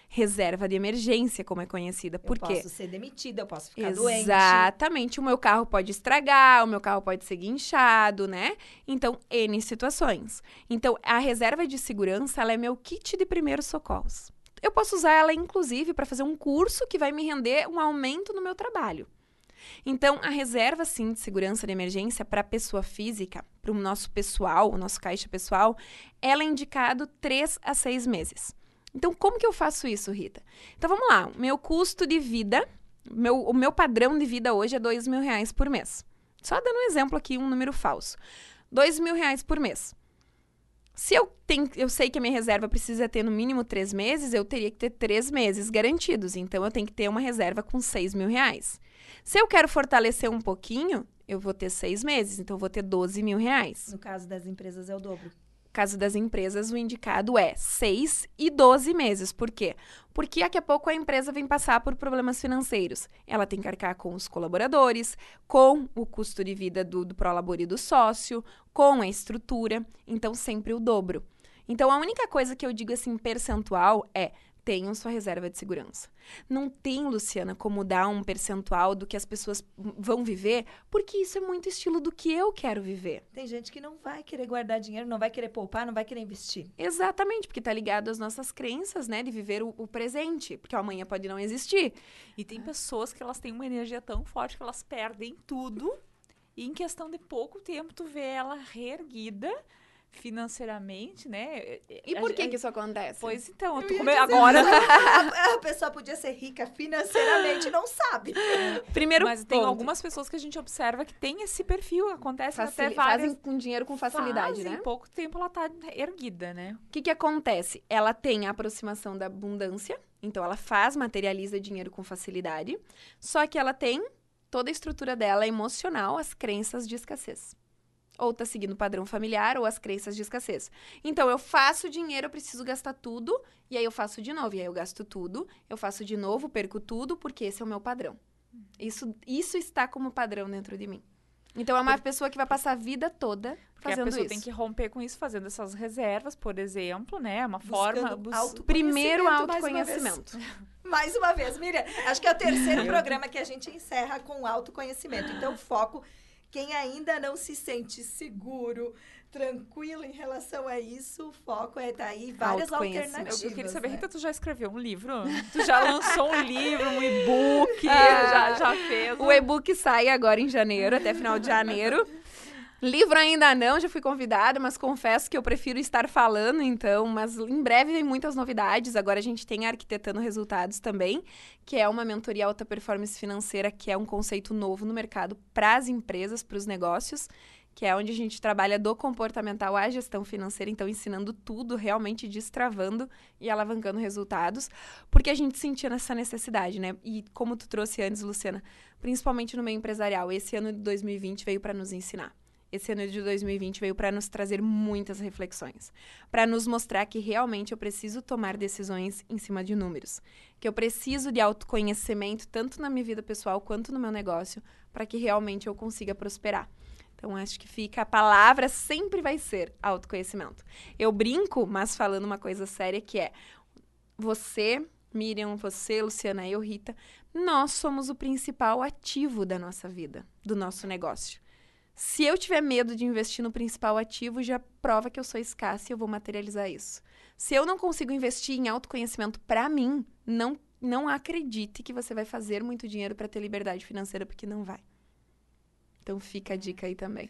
reserva de emergência, como é conhecida. Por
eu
quê?
Eu posso ser demitida, eu posso ficar
Exatamente. doente. Exatamente. O meu carro pode estragar, o meu carro pode ser guinchado, né? Então, N situações. Então, a reserva de segurança, ela é meu kit de primeiros socorros. Eu posso usar ela, inclusive, para fazer um curso que vai me render um aumento no meu trabalho. Então, a reserva, sim, de segurança de emergência para a pessoa física, para o nosso pessoal, o nosso caixa pessoal, ela é indicado 3 a 6 meses. Então, como que eu faço isso, Rita? Então, vamos lá. Meu custo de vida Meu, o meu padrão de vida hoje é dois mil reais por mês. Só dando um exemplo aqui, um número falso. Dois mil reais por mês. Se eu, tenho, eu sei que a minha reserva precisa ter no mínimo três meses, eu teria que ter três meses garantidos. Então, eu tenho que ter uma reserva com seis mil reais. Se eu quero fortalecer um pouquinho, eu vou ter seis meses. Então, eu vou ter 12 mil reais.
No caso das empresas, é o dobro
caso das empresas, o indicado é 6 e 12 meses. Por quê? Porque daqui a pouco a empresa vem passar por problemas financeiros. Ela tem que arcar com os colaboradores, com o custo de vida do, do prolabor e do sócio, com a estrutura. Então, sempre o dobro. Então, a única coisa que eu digo assim, percentual, é tenham sua reserva de segurança. Não tem, Luciana, como dar um percentual do que as pessoas vão viver, porque isso é muito estilo do que eu quero viver.
Tem gente que não vai querer guardar dinheiro, não vai querer poupar, não vai querer investir.
Exatamente, porque tá ligado às nossas crenças, né, de viver o, o presente, porque amanhã pode não existir.
E tem pessoas que elas têm uma energia tão forte que elas perdem tudo e em questão de pouco tempo tu vê ela reerguida financeiramente, né?
E por que que isso acontece?
Pois então, eu tô come... agora
a, a, pessoa podia ser rica financeiramente, não sabe.
Primeiro, mas ponto. tem algumas pessoas que a gente observa que tem esse perfil, acontece Facil... até várias...
fazem com dinheiro com facilidade,
Fazem,
né?
Em pouco tempo ela tá erguida, né?
O que que acontece? Ela tem a aproximação da abundância, então ela faz, materializa dinheiro com facilidade, só que ela tem toda a estrutura dela emocional, as crenças de escassez ou tá seguindo o padrão familiar ou as crenças de escassez. Então, eu faço dinheiro, eu preciso gastar tudo, e aí eu faço de novo, e aí eu gasto tudo, eu faço de novo, perco tudo, porque esse é o meu padrão. Isso, isso está como padrão dentro de mim. Então, é uma pessoa que vai passar a vida toda porque fazendo
a pessoa
isso.
tem que romper com isso, fazendo essas reservas, por exemplo, né? É uma Buscando forma...
Bus... Primeiro, autoconhecimento.
Mais uma, mais uma vez, Miriam. Acho que é o terceiro programa que a gente encerra com autoconhecimento. Então, o foco quem ainda não se sente seguro, tranquilo em relação a isso, o foco é tá aí várias alternativas.
Eu, eu queria saber, né? Rita, tu já escreveu um livro? Tu já lançou um livro, um e-book? Ah, já, já fez?
O e-book sai agora em janeiro, até final de janeiro. Livro ainda não, já fui convidada, mas confesso que eu prefiro estar falando, então. Mas em breve vem muitas novidades. Agora a gente tem Arquitetando Resultados também, que é uma mentoria alta performance financeira, que é um conceito novo no mercado para as empresas, para os negócios, que é onde a gente trabalha do comportamental à gestão financeira, então ensinando tudo, realmente destravando e alavancando resultados, porque a gente sentia essa necessidade, né? E como tu trouxe antes, Luciana, principalmente no meio empresarial, esse ano de 2020 veio para nos ensinar esse ano de 2020 veio para nos trazer muitas reflexões, para nos mostrar que realmente eu preciso tomar decisões em cima de números, que eu preciso de autoconhecimento tanto na minha vida pessoal quanto no meu negócio, para que realmente eu consiga prosperar. Então acho que fica a palavra sempre vai ser autoconhecimento. Eu brinco, mas falando uma coisa séria que é você Miriam, você, Luciana, eu, Rita, nós somos o principal ativo da nossa vida, do nosso negócio. Se eu tiver medo de investir no principal ativo, já prova que eu sou escassa e eu vou materializar isso. Se eu não consigo investir em autoconhecimento para mim, não não acredite que você vai fazer muito dinheiro para ter liberdade financeira, porque não vai. Então fica a dica aí também.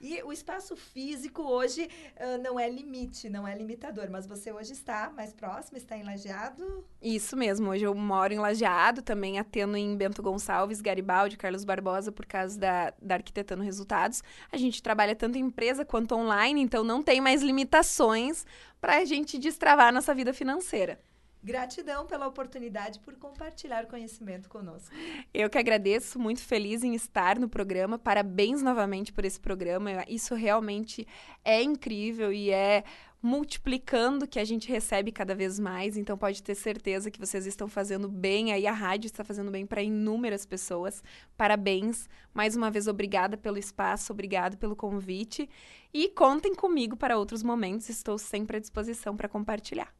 E o espaço físico hoje uh, não é limite, não é limitador, mas você hoje está mais próximo, está em Lajeado?
Isso mesmo, hoje eu moro em Lajeado, também atendo em Bento Gonçalves, Garibaldi, Carlos Barbosa, por causa da, da Arquitetando Resultados. A gente trabalha tanto em empresa quanto online, então não tem mais limitações para a gente destravar a nossa vida financeira.
Gratidão pela oportunidade por compartilhar conhecimento conosco.
Eu que agradeço, muito feliz em estar no programa. Parabéns novamente por esse programa. Isso realmente é incrível e é multiplicando que a gente recebe cada vez mais. Então pode ter certeza que vocês estão fazendo bem. Aí a rádio está fazendo bem para inúmeras pessoas. Parabéns. Mais uma vez obrigada pelo espaço, obrigado pelo convite e contem comigo para outros momentos. Estou sempre à disposição para compartilhar.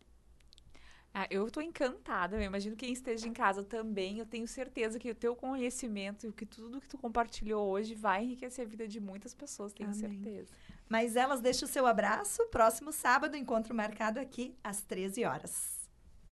Ah, eu estou encantada. Eu imagino quem esteja em casa também. Eu tenho certeza que o teu conhecimento e que tudo que tu compartilhou hoje vai enriquecer a vida de muitas pessoas, tenho Amém. certeza.
Mas elas deixam o seu abraço. Próximo sábado, encontro marcado aqui às 13 horas.